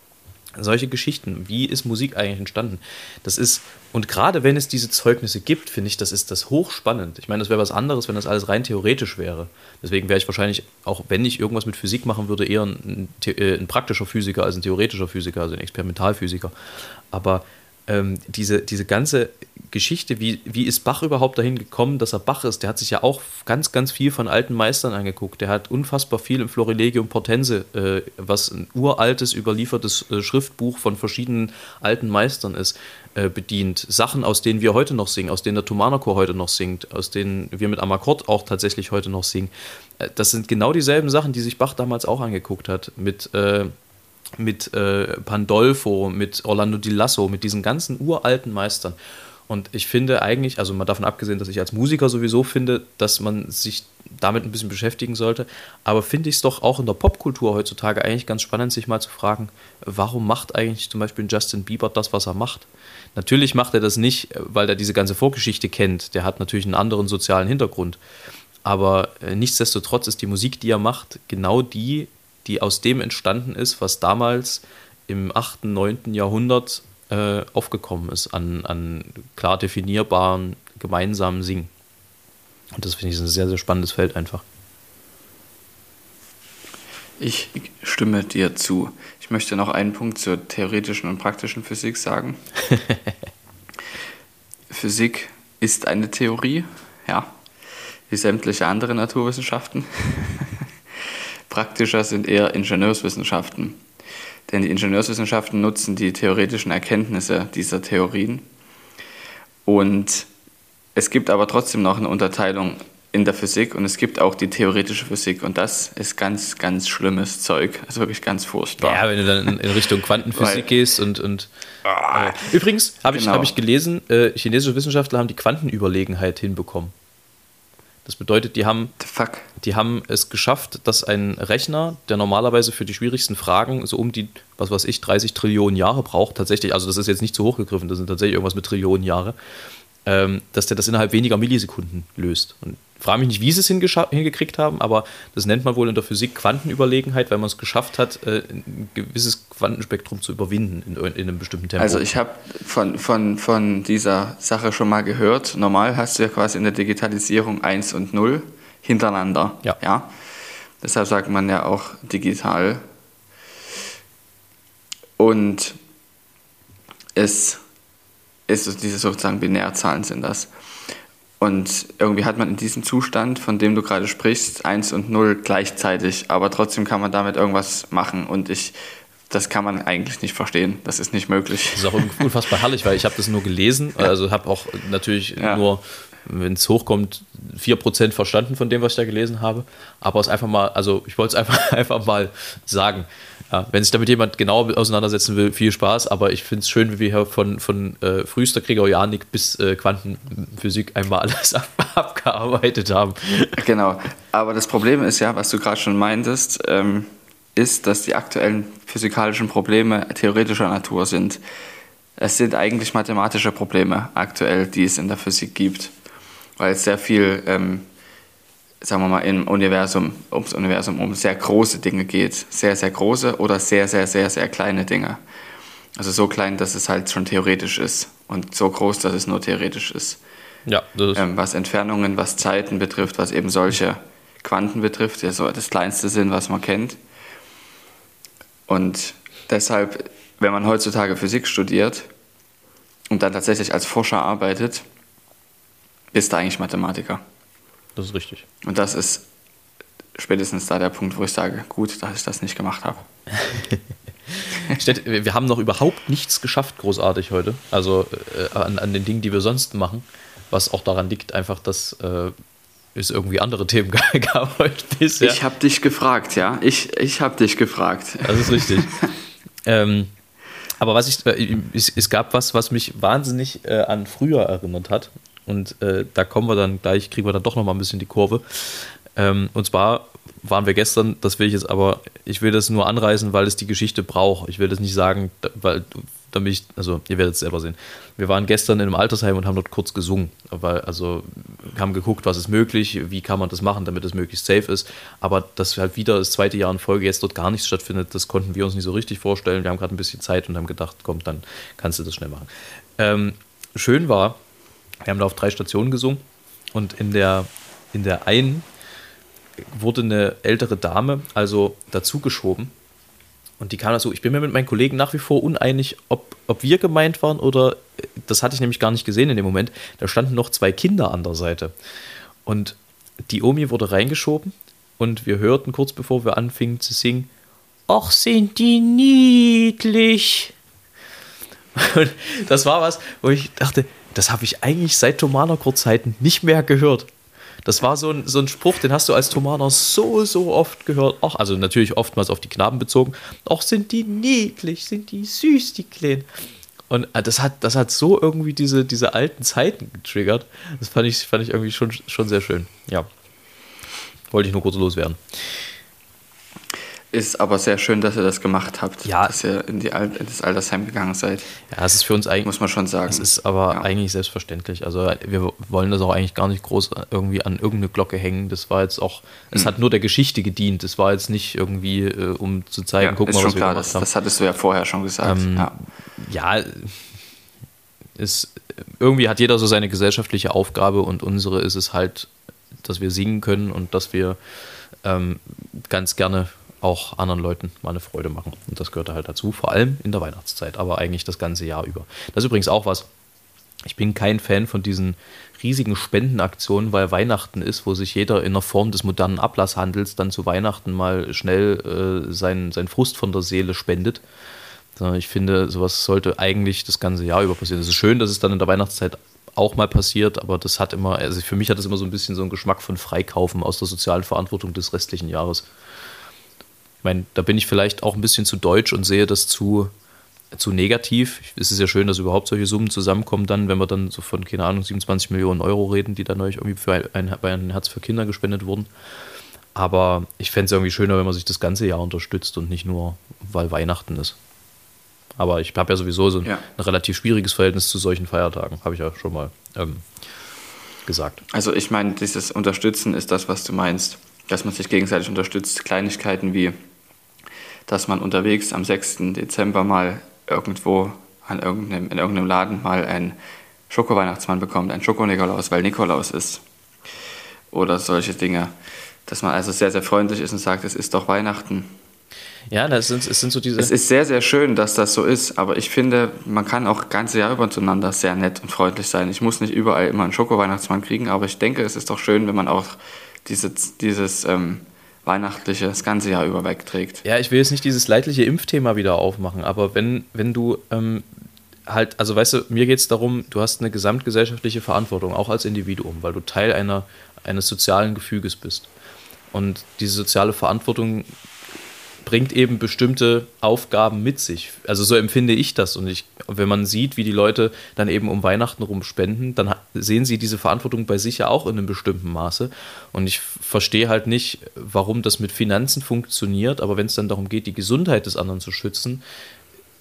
B: solche Geschichten, wie ist Musik eigentlich entstanden? Das ist, und gerade wenn es diese Zeugnisse gibt, finde ich, das ist das hochspannend. Ich meine, das wäre was anderes, wenn das alles rein theoretisch wäre. Deswegen wäre ich wahrscheinlich, auch wenn ich irgendwas mit Physik machen würde, eher ein, äh, ein praktischer Physiker als ein theoretischer Physiker, also ein Experimentalphysiker. Aber ähm, diese, diese ganze Geschichte, wie, wie ist Bach überhaupt dahin gekommen, dass er Bach ist? Der hat sich ja auch ganz, ganz viel von alten Meistern angeguckt. Der hat unfassbar viel im Florilegium Portense, äh, was ein uraltes, überliefertes äh, Schriftbuch von verschiedenen alten Meistern ist, äh, bedient. Sachen, aus denen wir heute noch singen, aus denen der Thomanerchor heute noch singt, aus denen wir mit Amakord auch tatsächlich heute noch singen. Äh, das sind genau dieselben Sachen, die sich Bach damals auch angeguckt hat. Mit äh, mit äh, Pandolfo, mit Orlando di Lasso, mit diesen ganzen uralten Meistern. Und ich finde eigentlich, also mal davon abgesehen, dass ich als Musiker sowieso finde, dass man sich damit ein bisschen beschäftigen sollte, aber finde ich es doch auch in der Popkultur heutzutage eigentlich ganz spannend, sich mal zu fragen, warum macht eigentlich zum Beispiel Justin Bieber das, was er macht? Natürlich macht er das nicht, weil er diese ganze Vorgeschichte kennt. Der hat natürlich einen anderen sozialen Hintergrund. Aber äh, nichtsdestotrotz ist die Musik, die er macht, genau die, die aus dem entstanden ist, was damals im 8., 9. Jahrhundert äh, aufgekommen ist, an, an klar definierbaren gemeinsam singen. Und das finde ich ein sehr, sehr spannendes Feld einfach.
C: Ich stimme dir zu. Ich möchte noch einen Punkt zur theoretischen und praktischen Physik sagen. Physik ist eine Theorie, ja, wie sämtliche andere Naturwissenschaften. Praktischer sind eher Ingenieurswissenschaften. Denn die Ingenieurswissenschaften nutzen die theoretischen Erkenntnisse dieser Theorien. Und es gibt aber trotzdem noch eine Unterteilung in der Physik und es gibt auch die theoretische Physik und das ist ganz, ganz schlimmes Zeug. Also wirklich ganz furchtbar.
B: Ja, wenn du dann in Richtung Quantenphysik Weil, gehst und. und ah, äh, übrigens habe genau. ich, hab ich gelesen, äh, chinesische Wissenschaftler haben die Quantenüberlegenheit hinbekommen. Das bedeutet, die haben, die haben es geschafft, dass ein Rechner, der normalerweise für die schwierigsten Fragen so um die, was weiß ich, 30 Trillionen Jahre braucht, tatsächlich, also das ist jetzt nicht zu hoch gegriffen, das sind tatsächlich irgendwas mit Trillionen Jahre, dass der das innerhalb weniger Millisekunden löst. Und frage mich nicht, wie sie es hingekriegt haben, aber das nennt man wohl in der Physik Quantenüberlegenheit, weil man es geschafft hat, äh, ein gewisses Quantenspektrum zu überwinden in, in einem bestimmten Tempo.
C: Also ich habe von, von, von dieser Sache schon mal gehört. Normal hast du ja quasi in der Digitalisierung 1 und 0 hintereinander.
B: Ja.
C: ja? Deshalb sagt man ja auch digital. Und es ist diese sozusagen Binärzahlen sind das. Und irgendwie hat man in diesem Zustand, von dem du gerade sprichst, 1 und 0 gleichzeitig, aber trotzdem kann man damit irgendwas machen. Und ich, das kann man eigentlich nicht verstehen. Das ist nicht möglich.
B: Das ist auch unfassbar herrlich, weil ich habe das nur gelesen, also habe auch natürlich ja. nur, wenn es hochkommt, 4% verstanden von dem, was ich da gelesen habe. Aber es einfach mal, also ich wollte es einfach, einfach mal sagen. Ja, wenn sich damit jemand genau auseinandersetzen will, viel Spaß, aber ich finde es schön, wie wir hier von, von äh, frühester Gregorianik bis äh, Quantenphysik einmal alles ab, abgearbeitet haben.
C: Genau, aber das Problem ist ja, was du gerade schon meintest, ähm, ist, dass die aktuellen physikalischen Probleme theoretischer Natur sind. Es sind eigentlich mathematische Probleme aktuell, die es in der Physik gibt, weil es sehr viel ähm, sagen wir mal, im Universum, ums Universum um sehr große Dinge geht. Sehr, sehr große oder sehr, sehr, sehr, sehr kleine Dinge. Also so klein, dass es halt schon theoretisch ist und so groß, dass es nur theoretisch ist.
B: Ja,
C: das ist ähm, was Entfernungen, was Zeiten betrifft, was eben solche Quanten betrifft, die so das kleinste sind, was man kennt. Und deshalb, wenn man heutzutage Physik studiert und dann tatsächlich als Forscher arbeitet, bist du eigentlich Mathematiker.
B: Das ist richtig.
C: Und das ist spätestens da der Punkt, wo ich sage, gut, dass ich das nicht gemacht habe.
B: wir haben noch überhaupt nichts geschafft, großartig heute. Also äh, an, an, den Dingen, die wir sonst machen. Was auch daran liegt, einfach, dass äh, es irgendwie andere Themen gab heute
C: bisher. Ich habe dich gefragt, ja. Ich, ich habe dich gefragt.
B: Das ist richtig. ähm, aber was ich, äh, es, es, gab was, was mich wahnsinnig äh, an früher erinnert hat. Und äh, da kommen wir dann gleich, kriegen wir dann doch nochmal ein bisschen die Kurve. Ähm, und zwar waren wir gestern, das will ich jetzt aber, ich will das nur anreißen, weil es die Geschichte braucht. Ich will das nicht sagen, weil damit ich, also ihr werdet es selber sehen. Wir waren gestern in einem Altersheim und haben dort kurz gesungen, weil, also haben geguckt, was ist möglich, wie kann man das machen, damit es möglichst safe ist. Aber dass halt wieder das zweite Jahr in Folge jetzt dort gar nichts stattfindet, das konnten wir uns nicht so richtig vorstellen. Wir haben gerade ein bisschen Zeit und haben gedacht, komm, dann kannst du das schnell machen. Ähm, schön war, wir haben da auf drei Stationen gesungen und in der, in der einen wurde eine ältere Dame also dazugeschoben. Und die kam dazu. Ich bin mir mit meinen Kollegen nach wie vor uneinig, ob, ob wir gemeint waren oder das hatte ich nämlich gar nicht gesehen in dem Moment. Da standen noch zwei Kinder an der Seite. Und die Omi wurde reingeschoben und wir hörten kurz bevor wir anfingen zu singen: Ach, sind die niedlich. Und das war was, wo ich dachte, das habe ich eigentlich seit Thomaner-Kurzzeiten nicht mehr gehört. Das war so ein, so ein Spruch, den hast du als Thomaner so, so oft gehört. Auch, also natürlich oftmals auf die Knaben bezogen. Auch sind die niedlich, sind die süß, die Kleinen. Und äh, das hat, das hat so irgendwie diese, diese alten Zeiten getriggert. Das fand ich, fand ich irgendwie schon, schon sehr schön. Ja. Wollte ich nur kurz loswerden.
C: Ist aber sehr schön, dass ihr das gemacht habt,
B: ja.
C: dass ihr in, die Al in das Altersheim gegangen seid.
B: Ja, es ist für uns eigentlich.
C: Muss man schon sagen.
B: Es ist aber ja. eigentlich selbstverständlich. Also, wir wollen das auch eigentlich gar nicht groß irgendwie an irgendeine Glocke hängen. Das war jetzt auch. Es hm. hat nur der Geschichte gedient. Es war jetzt nicht irgendwie, äh, um zu zeigen,
C: ja, guck mal, was wir klar, gemacht das, haben. Das hattest du ja vorher schon gesagt.
B: Ähm, ja. ja, es irgendwie hat jeder so seine gesellschaftliche Aufgabe und unsere ist es halt, dass wir singen können und dass wir ähm, ganz gerne auch anderen Leuten mal eine Freude machen. Und das gehört halt dazu, vor allem in der Weihnachtszeit, aber eigentlich das ganze Jahr über. Das ist übrigens auch was. Ich bin kein Fan von diesen riesigen Spendenaktionen, weil Weihnachten ist, wo sich jeder in der Form des modernen Ablasshandels dann zu Weihnachten mal schnell äh, seinen sein Frust von der Seele spendet. Ich finde, sowas sollte eigentlich das ganze Jahr über passieren. Es ist schön, dass es dann in der Weihnachtszeit auch mal passiert, aber das hat immer, also für mich hat das immer so ein bisschen so einen Geschmack von Freikaufen aus der sozialen Verantwortung des restlichen Jahres. Ich meine, da bin ich vielleicht auch ein bisschen zu deutsch und sehe das zu, zu negativ. Es ist ja schön, dass überhaupt solche Summen zusammenkommen, dann, wenn wir dann so von, keine Ahnung, 27 Millionen Euro reden, die dann neulich irgendwie für ein, ein, bei ein Herz für Kinder gespendet wurden. Aber ich fände es irgendwie schöner, wenn man sich das ganze Jahr unterstützt und nicht nur, weil Weihnachten ist. Aber ich habe ja sowieso so ein, ja. ein, relativ schwieriges Verhältnis zu solchen Feiertagen, habe ich ja schon mal ähm, gesagt.
C: Also ich meine, dieses Unterstützen ist das, was du meinst, dass man sich gegenseitig unterstützt. Kleinigkeiten wie, dass man unterwegs am 6. Dezember mal irgendwo an irgendeinem, in irgendeinem Laden mal einen Schoko-Weihnachtsmann bekommt, einen Schoko-Nikolaus, weil Nikolaus ist. Oder solche Dinge. Dass man also sehr, sehr freundlich ist und sagt, es ist doch Weihnachten.
B: Ja, das sind, es sind so diese.
C: Es ist sehr, sehr schön, dass das so ist, aber ich finde, man kann auch ganze Jahr über zueinander sehr nett und freundlich sein. Ich muss nicht überall immer einen Schoko-Weihnachtsmann kriegen, aber ich denke, es ist doch schön, wenn man auch diese, dieses ähm, Weihnachtliche das ganze Jahr über wegträgt.
B: Ja, ich will jetzt nicht dieses leidliche Impfthema wieder aufmachen, aber wenn, wenn du ähm, halt, also weißt du, mir geht es darum, du hast eine gesamtgesellschaftliche Verantwortung, auch als Individuum, weil du Teil einer, eines sozialen Gefüges bist. Und diese soziale Verantwortung bringt eben bestimmte Aufgaben mit sich. Also so empfinde ich das. Und ich, wenn man sieht, wie die Leute dann eben um Weihnachten rum spenden, dann sehen sie diese Verantwortung bei sich ja auch in einem bestimmten Maße. Und ich verstehe halt nicht, warum das mit Finanzen funktioniert, aber wenn es dann darum geht, die Gesundheit des anderen zu schützen,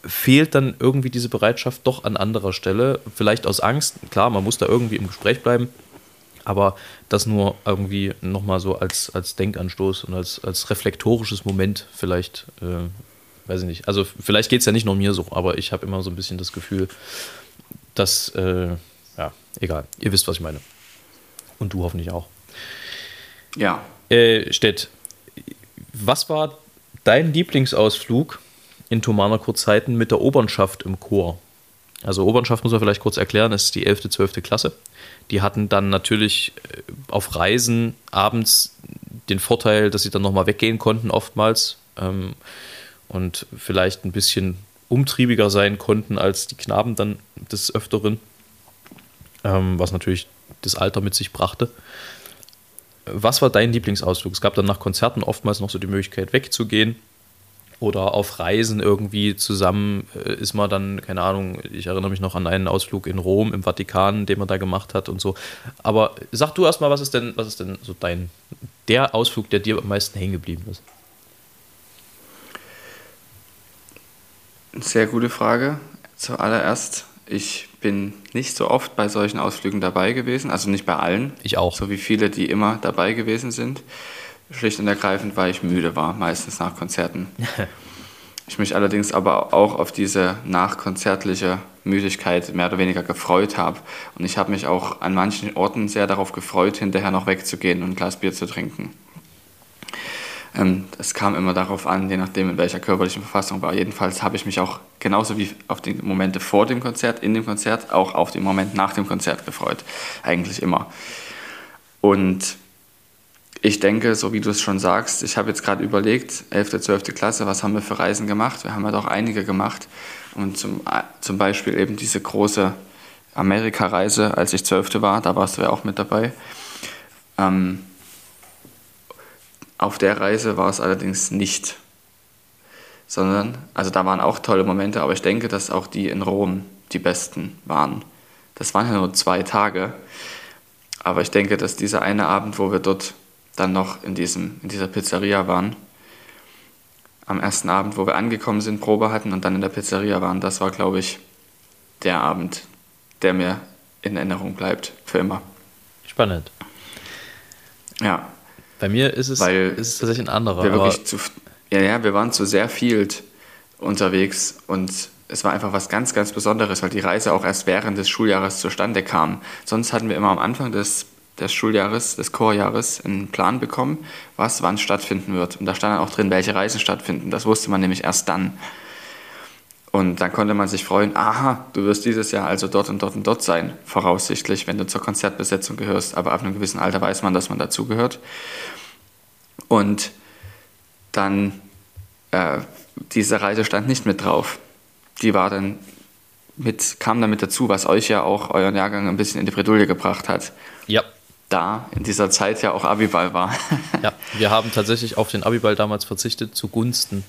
B: fehlt dann irgendwie diese Bereitschaft doch an anderer Stelle. Vielleicht aus Angst, klar, man muss da irgendwie im Gespräch bleiben aber das nur irgendwie nochmal so als, als Denkanstoß und als, als reflektorisches Moment vielleicht, äh, weiß ich nicht. Also vielleicht geht es ja nicht nur mir so, aber ich habe immer so ein bisschen das Gefühl, dass, äh, ja, egal, ihr wisst, was ich meine. Und du hoffentlich auch.
C: Ja.
B: Äh, Stett, was war dein Lieblingsausflug in Thomaner Kurzzeiten mit der Obernschaft im Chor? Also Obernschaft muss man vielleicht kurz erklären, ist die 11., 12. Klasse. Die hatten dann natürlich äh, auf Reisen abends den Vorteil, dass sie dann nochmal weggehen konnten, oftmals. Ähm, und vielleicht ein bisschen umtriebiger sein konnten als die Knaben dann des Öfteren. Ähm, was natürlich das Alter mit sich brachte. Was war dein Lieblingsausflug? Es gab dann nach Konzerten oftmals noch so die Möglichkeit wegzugehen oder auf Reisen irgendwie zusammen äh, ist man dann, keine Ahnung, ich erinnere mich noch an einen Ausflug in Rom, im Vatikan, den man da gemacht hat und so. Aber sag du erstmal, was ist denn, was ist denn so dein, der Ausflug, der dir am meisten hängen geblieben ist?
C: Sehr gute Frage. Zuallererst, ich bin nicht so oft bei solchen Ausflügen dabei gewesen, also nicht bei allen.
B: Ich auch.
C: So wie viele, die immer dabei gewesen sind. Schlicht und ergreifend, weil ich müde war, meistens nach Konzerten. ich mich allerdings aber auch auf diese nachkonzertliche Müdigkeit mehr oder weniger gefreut habe. Und ich habe mich auch an manchen Orten sehr darauf gefreut, hinterher noch wegzugehen und ein Glas Bier zu trinken. Ähm, es kam immer darauf an, je nachdem, in welcher körperlichen Verfassung war. Jedenfalls habe ich mich auch genauso wie auf die Momente vor dem Konzert, in dem Konzert, auch auf den Moment nach dem Konzert gefreut. Eigentlich immer. Und ich denke, so wie du es schon sagst, ich habe jetzt gerade überlegt, 11., 12. Klasse, was haben wir für Reisen gemacht? Wir haben ja doch einige gemacht. Und zum, zum Beispiel eben diese große Amerika-Reise, als ich 12. war, da warst du ja auch mit dabei. Ähm, auf der Reise war es allerdings nicht. Sondern, also da waren auch tolle Momente, aber ich denke, dass auch die in Rom die besten waren. Das waren ja nur zwei Tage. Aber ich denke, dass dieser eine Abend, wo wir dort dann noch in, diesem, in dieser Pizzeria waren. Am ersten Abend, wo wir angekommen sind, Probe hatten und dann in der Pizzeria waren, das war, glaube ich, der Abend, der mir in Erinnerung bleibt, für immer.
B: Spannend.
C: Ja.
B: Bei mir ist es, Weil ist es tatsächlich ein anderer.
C: Wir wirklich zu, ja, ja, wir waren zu sehr viel unterwegs und es war einfach was ganz, ganz Besonderes, weil die Reise auch erst während des Schuljahres zustande kam. Sonst hatten wir immer am Anfang des, des Schuljahres, des Chorjahres, einen Plan bekommen, was wann stattfinden wird. Und da stand dann auch drin, welche Reisen stattfinden. Das wusste man nämlich erst dann. Und dann konnte man sich freuen, aha, du wirst dieses Jahr also dort und dort und dort sein, voraussichtlich, wenn du zur Konzertbesetzung gehörst. Aber ab einem gewissen Alter weiß man, dass man dazugehört. Und dann, äh, diese Reise stand nicht mit drauf. Die war dann mit, kam damit dazu, was euch ja auch euren Jahrgang ein bisschen in die Bredouille gebracht hat.
B: Ja.
C: Da in dieser Zeit ja auch Abiball war.
B: ja, wir haben tatsächlich auf den Abiball damals verzichtet zugunsten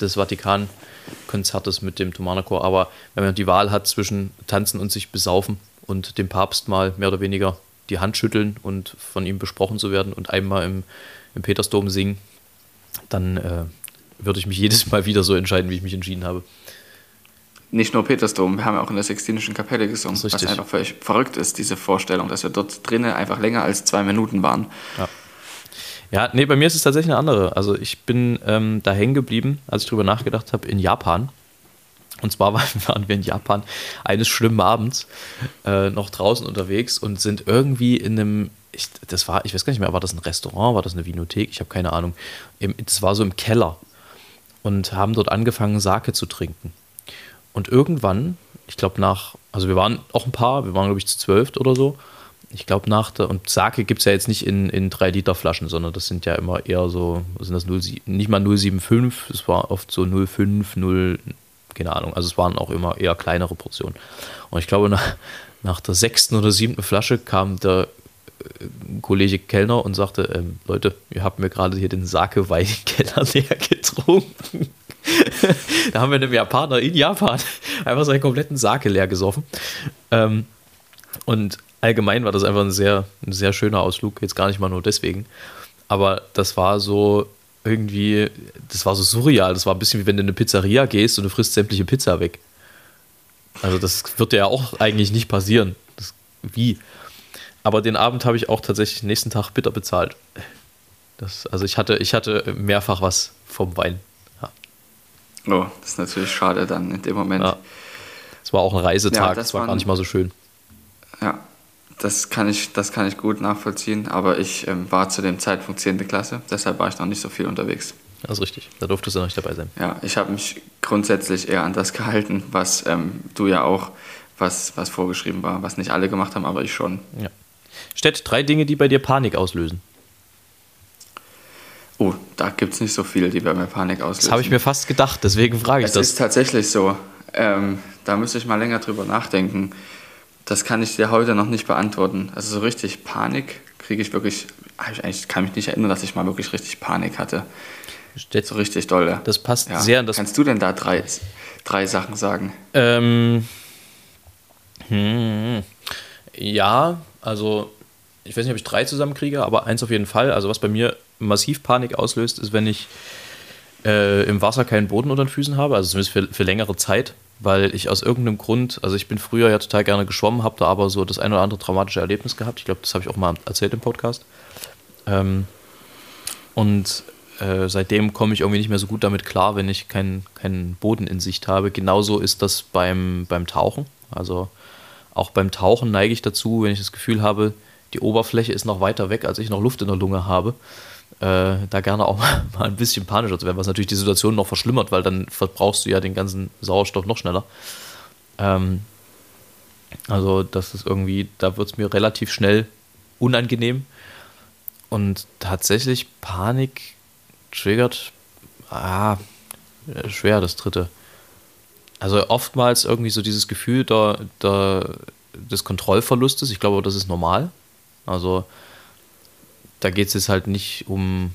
B: des Vatikan-Konzertes mit dem Thomanerchor. Aber wenn man die Wahl hat zwischen tanzen und sich besaufen und dem Papst mal mehr oder weniger die Hand schütteln und von ihm besprochen zu werden und einmal im, im Petersdom singen, dann äh, würde ich mich jedes Mal wieder so entscheiden, wie ich mich entschieden habe.
C: Nicht nur Petersdom, wir haben auch in der Sextinischen Kapelle gesungen, was einfach völlig verrückt ist, diese Vorstellung, dass wir dort drinnen einfach länger als zwei Minuten waren.
B: Ja. Ja, nee, bei mir ist es tatsächlich eine andere. Also ich bin ähm, da hängen geblieben, als ich drüber nachgedacht habe, in Japan. Und zwar waren wir in Japan eines schlimmen Abends äh, noch draußen unterwegs und sind irgendwie in einem, ich, das war, ich weiß gar nicht mehr, war das ein Restaurant, war das eine Vinothek, ich habe keine Ahnung. Das war so im Keller und haben dort angefangen, Sake zu trinken. Und irgendwann, ich glaube nach, also wir waren auch ein paar, wir waren glaube ich zu zwölf oder so, ich glaube nach der, und Sake gibt es ja jetzt nicht in, in 3 Liter Flaschen, sondern das sind ja immer eher so, was sind das 0, nicht mal 0,75, es war oft so 0,5, 0, keine Ahnung, also es waren auch immer eher kleinere Portionen. Und ich glaube nach, nach der sechsten oder siebten Flasche kam der äh, Kollege Kellner und sagte, ähm, Leute, ihr habt mir gerade hier den Sake-Wein Keller leer getrunken. da haben wir einem Japaner in Japan einfach seinen kompletten Sake leer gesoffen. Ähm, und allgemein war das einfach ein sehr, ein sehr schöner Ausflug, jetzt gar nicht mal nur deswegen. Aber das war so irgendwie, das war so surreal. Das war ein bisschen wie wenn du in eine Pizzeria gehst und du frisst sämtliche Pizza weg. Also das wird ja auch eigentlich nicht passieren. Das, wie? Aber den Abend habe ich auch tatsächlich nächsten Tag bitter bezahlt. Das, also ich hatte, ich hatte mehrfach was vom Wein.
C: Oh, das ist natürlich schade dann in dem Moment.
B: Ja. Es war auch ein Reisetag, ja, das, das war gar nicht mal so schön.
C: Ja, das kann ich, das kann ich gut nachvollziehen, aber ich ähm, war zu dem Zeitpunkt 10. Klasse, deshalb war ich noch nicht so viel unterwegs.
B: Das ist richtig, da durftest du noch nicht dabei sein.
C: Ja, ich habe mich grundsätzlich eher an das gehalten, was ähm, du ja auch, was, was vorgeschrieben war, was nicht alle gemacht haben, aber ich schon.
B: Ja. Stett, drei Dinge, die bei dir Panik auslösen.
C: Oh, da gibt es nicht so viele, die bei mir Panik auslösen.
B: Das habe ich mir fast gedacht, deswegen frage ich
C: es
B: das.
C: Es ist tatsächlich so. Ähm, da müsste ich mal länger drüber nachdenken. Das kann ich dir heute noch nicht beantworten. Also so richtig Panik kriege ich wirklich, ich kann mich nicht erinnern, dass ich mal wirklich richtig Panik hatte.
B: Steht,
C: so richtig dolle.
B: Das passt ja. sehr an das.
C: Kannst du denn da drei, drei Sachen sagen?
B: Ähm, hm, ja, also ich weiß nicht, ob ich drei zusammenkriege, aber eins auf jeden Fall. Also was bei mir massiv Panik auslöst, ist, wenn ich äh, im Wasser keinen Boden unter den Füßen habe, also zumindest für, für längere Zeit weil ich aus irgendeinem Grund, also ich bin früher ja total gerne geschwommen, habe da aber so das ein oder andere traumatische Erlebnis gehabt. Ich glaube, das habe ich auch mal erzählt im Podcast. Ähm, und äh, seitdem komme ich irgendwie nicht mehr so gut damit klar, wenn ich keinen kein Boden in Sicht habe. Genauso ist das beim, beim Tauchen. Also auch beim Tauchen neige ich dazu, wenn ich das Gefühl habe, die Oberfläche ist noch weiter weg, als ich noch Luft in der Lunge habe, äh, da gerne auch mal, ein bisschen panischer zu werden, was natürlich die Situation noch verschlimmert, weil dann verbrauchst du ja den ganzen Sauerstoff noch schneller. Ähm, also das ist irgendwie, da wird es mir relativ schnell unangenehm. Und tatsächlich Panik triggert, ah, schwer das dritte. Also oftmals irgendwie so dieses Gefühl der, der, des Kontrollverlustes. Ich glaube, das ist normal. Also da geht es jetzt halt nicht um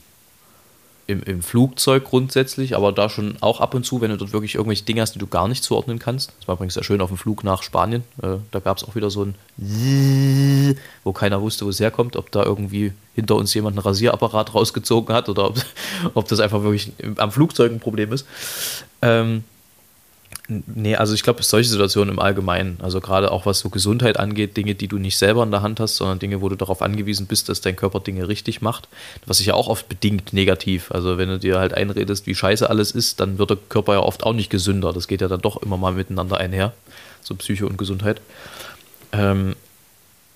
B: im, im, Flugzeug grundsätzlich, aber da schon auch ab und zu, wenn du dort wirklich irgendwelche Dinge hast, die du gar nicht zuordnen kannst. Das war übrigens sehr schön auf dem Flug nach Spanien. Äh, da gab es auch wieder so ein wo keiner wusste, wo es herkommt, ob da irgendwie hinter uns jemand einen Rasierapparat rausgezogen hat oder ob, ob das einfach wirklich am Flugzeug ein Problem ist. Ähm, Nee, also ich glaube, solche Situationen im Allgemeinen, also gerade auch was so Gesundheit angeht, Dinge, die du nicht selber in der Hand hast, sondern Dinge, wo du darauf angewiesen bist, dass dein Körper Dinge richtig macht, was sich ja auch oft bedingt negativ. Also wenn du dir halt einredest, wie scheiße alles ist, dann wird der Körper ja oft auch nicht gesünder. Das geht ja dann doch immer mal miteinander einher, so Psyche und Gesundheit. Ähm,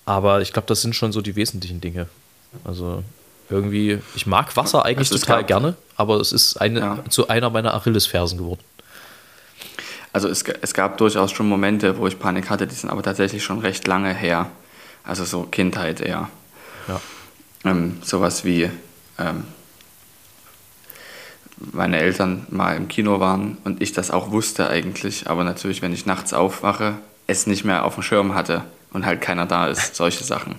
B: aber ich glaube, das sind schon so die wesentlichen Dinge. Also irgendwie, ich mag Wasser eigentlich total gerne, aber es ist eine, ja. zu einer meiner Achillesfersen geworden.
C: Also es, es gab durchaus schon Momente, wo ich Panik hatte, die sind aber tatsächlich schon recht lange her. Also so Kindheit eher. Ja. Ähm, sowas wie ähm, meine Eltern mal im Kino waren und ich das auch wusste eigentlich, aber natürlich, wenn ich nachts aufwache, es nicht mehr auf dem Schirm hatte und halt keiner da ist, solche Sachen.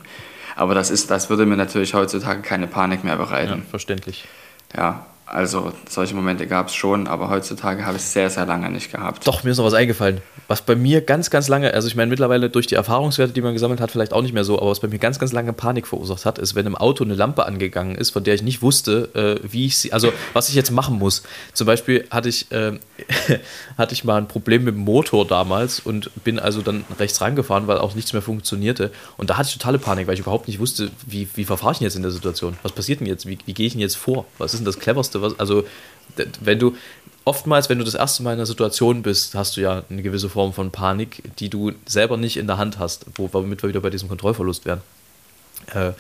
C: Aber das ist, das würde mir natürlich heutzutage keine Panik mehr bereiten.
B: Ja, verständlich.
C: Ja, also solche Momente gab es schon, aber heutzutage habe ich es sehr, sehr lange nicht gehabt.
B: Doch, mir ist noch was eingefallen. Was bei mir ganz, ganz lange, also ich meine mittlerweile durch die Erfahrungswerte, die man gesammelt hat, vielleicht auch nicht mehr so, aber was bei mir ganz, ganz lange Panik verursacht hat, ist, wenn im Auto eine Lampe angegangen ist, von der ich nicht wusste, äh, wie ich sie, also was ich jetzt machen muss. Zum Beispiel hatte ich, äh, hatte ich mal ein Problem mit dem Motor damals und bin also dann rechts rangefahren, weil auch nichts mehr funktionierte. Und da hatte ich totale Panik, weil ich überhaupt nicht wusste, wie, wie verfahre ich denn jetzt in der Situation? Was passiert denn jetzt? Wie, wie gehe ich denn jetzt vor? Was ist denn das Cleverste? Was, also wenn du oftmals, wenn du das erste Mal in einer Situation bist, hast du ja eine gewisse Form von Panik, die du selber nicht in der Hand hast, womit wir wieder bei diesem Kontrollverlust wären. Äh,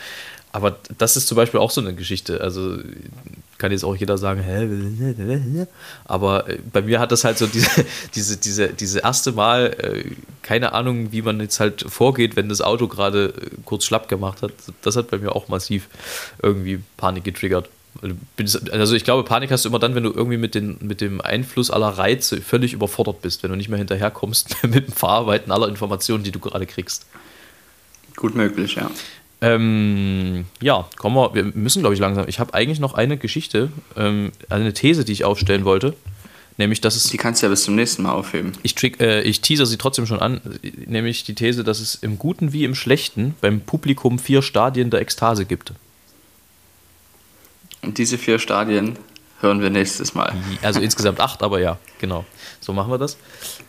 B: aber das ist zum Beispiel auch so eine Geschichte. Also kann jetzt auch jeder sagen, hä? Aber äh, bei mir hat das halt so diese, diese, diese, diese erste Mal, äh, keine Ahnung, wie man jetzt halt vorgeht, wenn das Auto gerade äh, kurz schlapp gemacht hat. Das hat bei mir auch massiv irgendwie Panik getriggert. Also ich glaube, Panik hast du immer dann, wenn du irgendwie mit, den, mit dem Einfluss aller Reize völlig überfordert bist, wenn du nicht mehr hinterherkommst mit dem Verarbeiten aller Informationen, die du gerade kriegst.
C: Gut möglich, ja.
B: Ähm, ja, kommen wir, wir müssen, glaube ich, langsam. Ich habe eigentlich noch eine Geschichte, ähm, eine These, die ich aufstellen wollte. Nämlich, dass es.
C: Die kannst du ja bis zum nächsten Mal aufheben.
B: Ich, trick, äh, ich teaser sie trotzdem schon an, nämlich die These, dass es im Guten wie im Schlechten beim Publikum vier Stadien der Ekstase gibt.
C: Und diese vier Stadien hören wir nächstes Mal.
B: Also insgesamt acht, aber ja, genau. So machen wir das.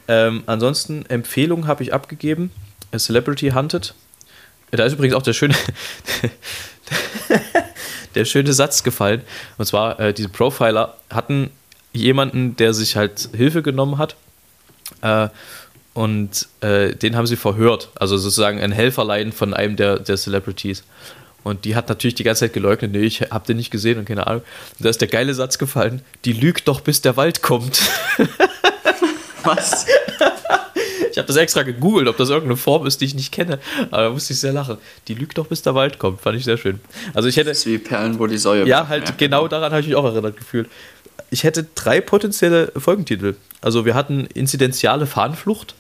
B: Ähm, ansonsten, Empfehlung habe ich abgegeben. A Celebrity Hunted. Da ist übrigens auch der schöne, der schöne Satz gefallen. Und zwar, äh, diese Profiler hatten jemanden, der sich halt Hilfe genommen hat. Äh, und äh, den haben sie verhört. Also sozusagen ein Helferlein von einem der, der Celebrities. Und die hat natürlich die ganze Zeit geleugnet, nee, ich hab den nicht gesehen und keine Ahnung. Und da ist der geile Satz gefallen, die lügt doch, bis der Wald kommt.
C: Was?
B: Ich habe das extra gegoogelt, ob das irgendeine Form ist, die ich nicht kenne. Aber da musste ich sehr lachen. Die lügt doch, bis der Wald kommt. Fand ich sehr schön. Also ich hätte. Das
C: ist wie Perlen, wo die Säue.
B: Ja, halt ja. genau daran habe ich mich auch erinnert gefühlt. Ich hätte drei potenzielle Folgentitel. Also wir hatten inzidenziale Fahnenflucht.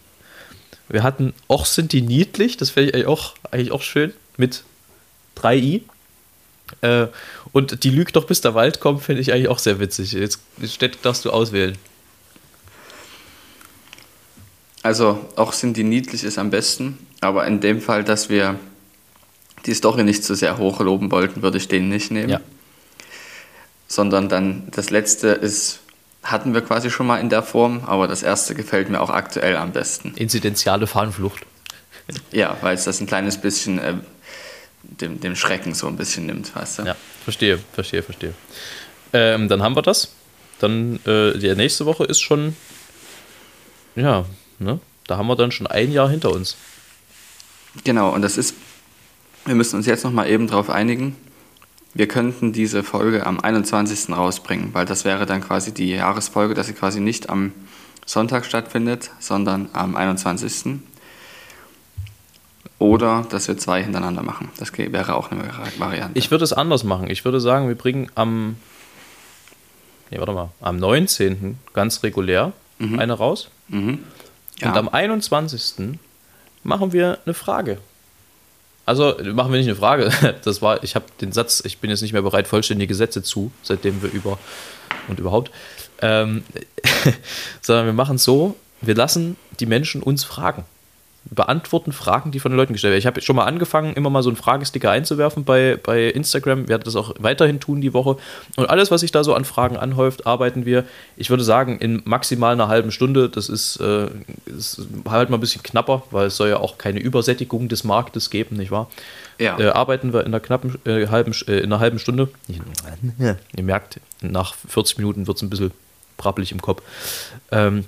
B: Wir hatten Och sind die niedlich. Das wäre eigentlich auch, eigentlich auch schön. Mit 3i. Äh, und die lügt doch, bis der Wald kommt, finde ich eigentlich auch sehr witzig. Jetzt darfst du auswählen.
C: Also, auch sind die niedlich ist am besten, aber in dem Fall, dass wir die Story nicht zu so sehr hochloben wollten, würde ich den nicht nehmen. Ja. Sondern dann das letzte ist, hatten wir quasi schon mal in der Form, aber das erste gefällt mir auch aktuell am besten.
B: Inzidenziale Fahnenflucht.
C: Ja, weil es das ein kleines bisschen äh, dem, dem Schrecken so ein bisschen nimmt, weißt du?
B: Ja, verstehe, verstehe, verstehe. Ähm, dann haben wir das. Dann äh, die nächste Woche ist schon, ja, ne? Da haben wir dann schon ein Jahr hinter uns.
C: Genau, und das ist, wir müssen uns jetzt nochmal eben drauf einigen. Wir könnten diese Folge am 21. rausbringen, weil das wäre dann quasi die Jahresfolge, dass sie quasi nicht am Sonntag stattfindet, sondern am 21. Oder dass wir zwei hintereinander machen. Das wäre auch eine Variante.
B: Ich würde es anders machen. Ich würde sagen, wir bringen am, nee, warte mal, am 19. ganz regulär mhm. eine raus. Mhm. Ja. Und am 21. machen wir eine Frage. Also machen wir nicht eine Frage. Das war, ich habe den Satz, ich bin jetzt nicht mehr bereit, vollständige Sätze zu, seitdem wir über und überhaupt. Ähm, sondern wir machen es so, wir lassen die Menschen uns fragen. Beantworten Fragen, die von den Leuten gestellt werden. Ich habe schon mal angefangen, immer mal so einen Fragesticker einzuwerfen bei, bei Instagram. Werde das auch weiterhin tun die Woche. Und alles, was sich da so an Fragen anhäuft, arbeiten wir, ich würde sagen, in maximal einer halben Stunde. Das ist, äh, ist halt mal ein bisschen knapper, weil es soll ja auch keine Übersättigung des Marktes geben, nicht wahr?
C: Ja.
B: Äh, arbeiten wir in einer knappen äh, halben, äh, in einer halben Stunde. Ihr merkt, nach 40 Minuten wird es ein bisschen brabbelig im Kopf. Ähm,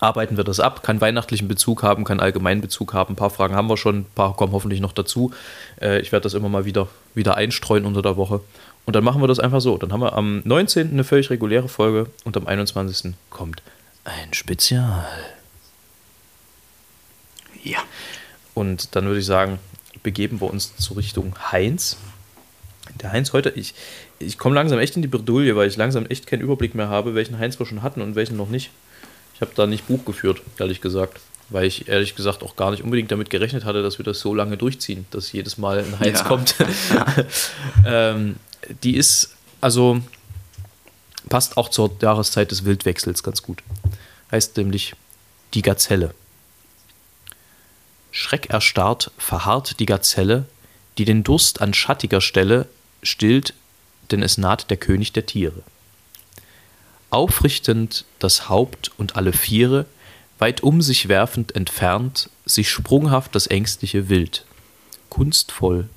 B: arbeiten wir das ab, kann weihnachtlichen Bezug haben, kann allgemeinen Bezug haben. Ein paar Fragen haben wir schon, ein paar kommen hoffentlich noch dazu. Äh, ich werde das immer mal wieder, wieder einstreuen unter der Woche. Und dann machen wir das einfach so. Dann haben wir am 19. eine völlig reguläre Folge und am 21. kommt ein Spezial.
C: Ja.
B: Und dann würde ich sagen, begeben wir uns zur Richtung Heinz. Der Heinz heute, ich, ich komme langsam echt in die Bredouille, weil ich langsam echt keinen Überblick mehr habe, welchen Heinz wir schon hatten und welchen noch nicht. Ich habe da nicht Buch geführt, ehrlich gesagt. Weil ich ehrlich gesagt auch gar nicht unbedingt damit gerechnet hatte, dass wir das so lange durchziehen, dass jedes Mal ein Heinz
C: Ja.
B: kommt. ähm, die ist, also passt auch zur Jahreszeit des Wildwechsels ganz gut. Heißt nämlich die Gazelle. Schreckerstarrt verharrt die Gazelle, die den Durst an schattiger Stelle stillt, denn es naht der König der Tiere. Aufrichtend das Haupt und alle Viere, weit um sich werfend entfernt, sich sprunghaft das ängstliche Wild, kunstvoll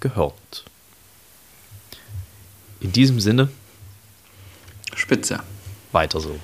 B: gehörnt. In diesem Sinne,
C: Spitze.
B: weiter so.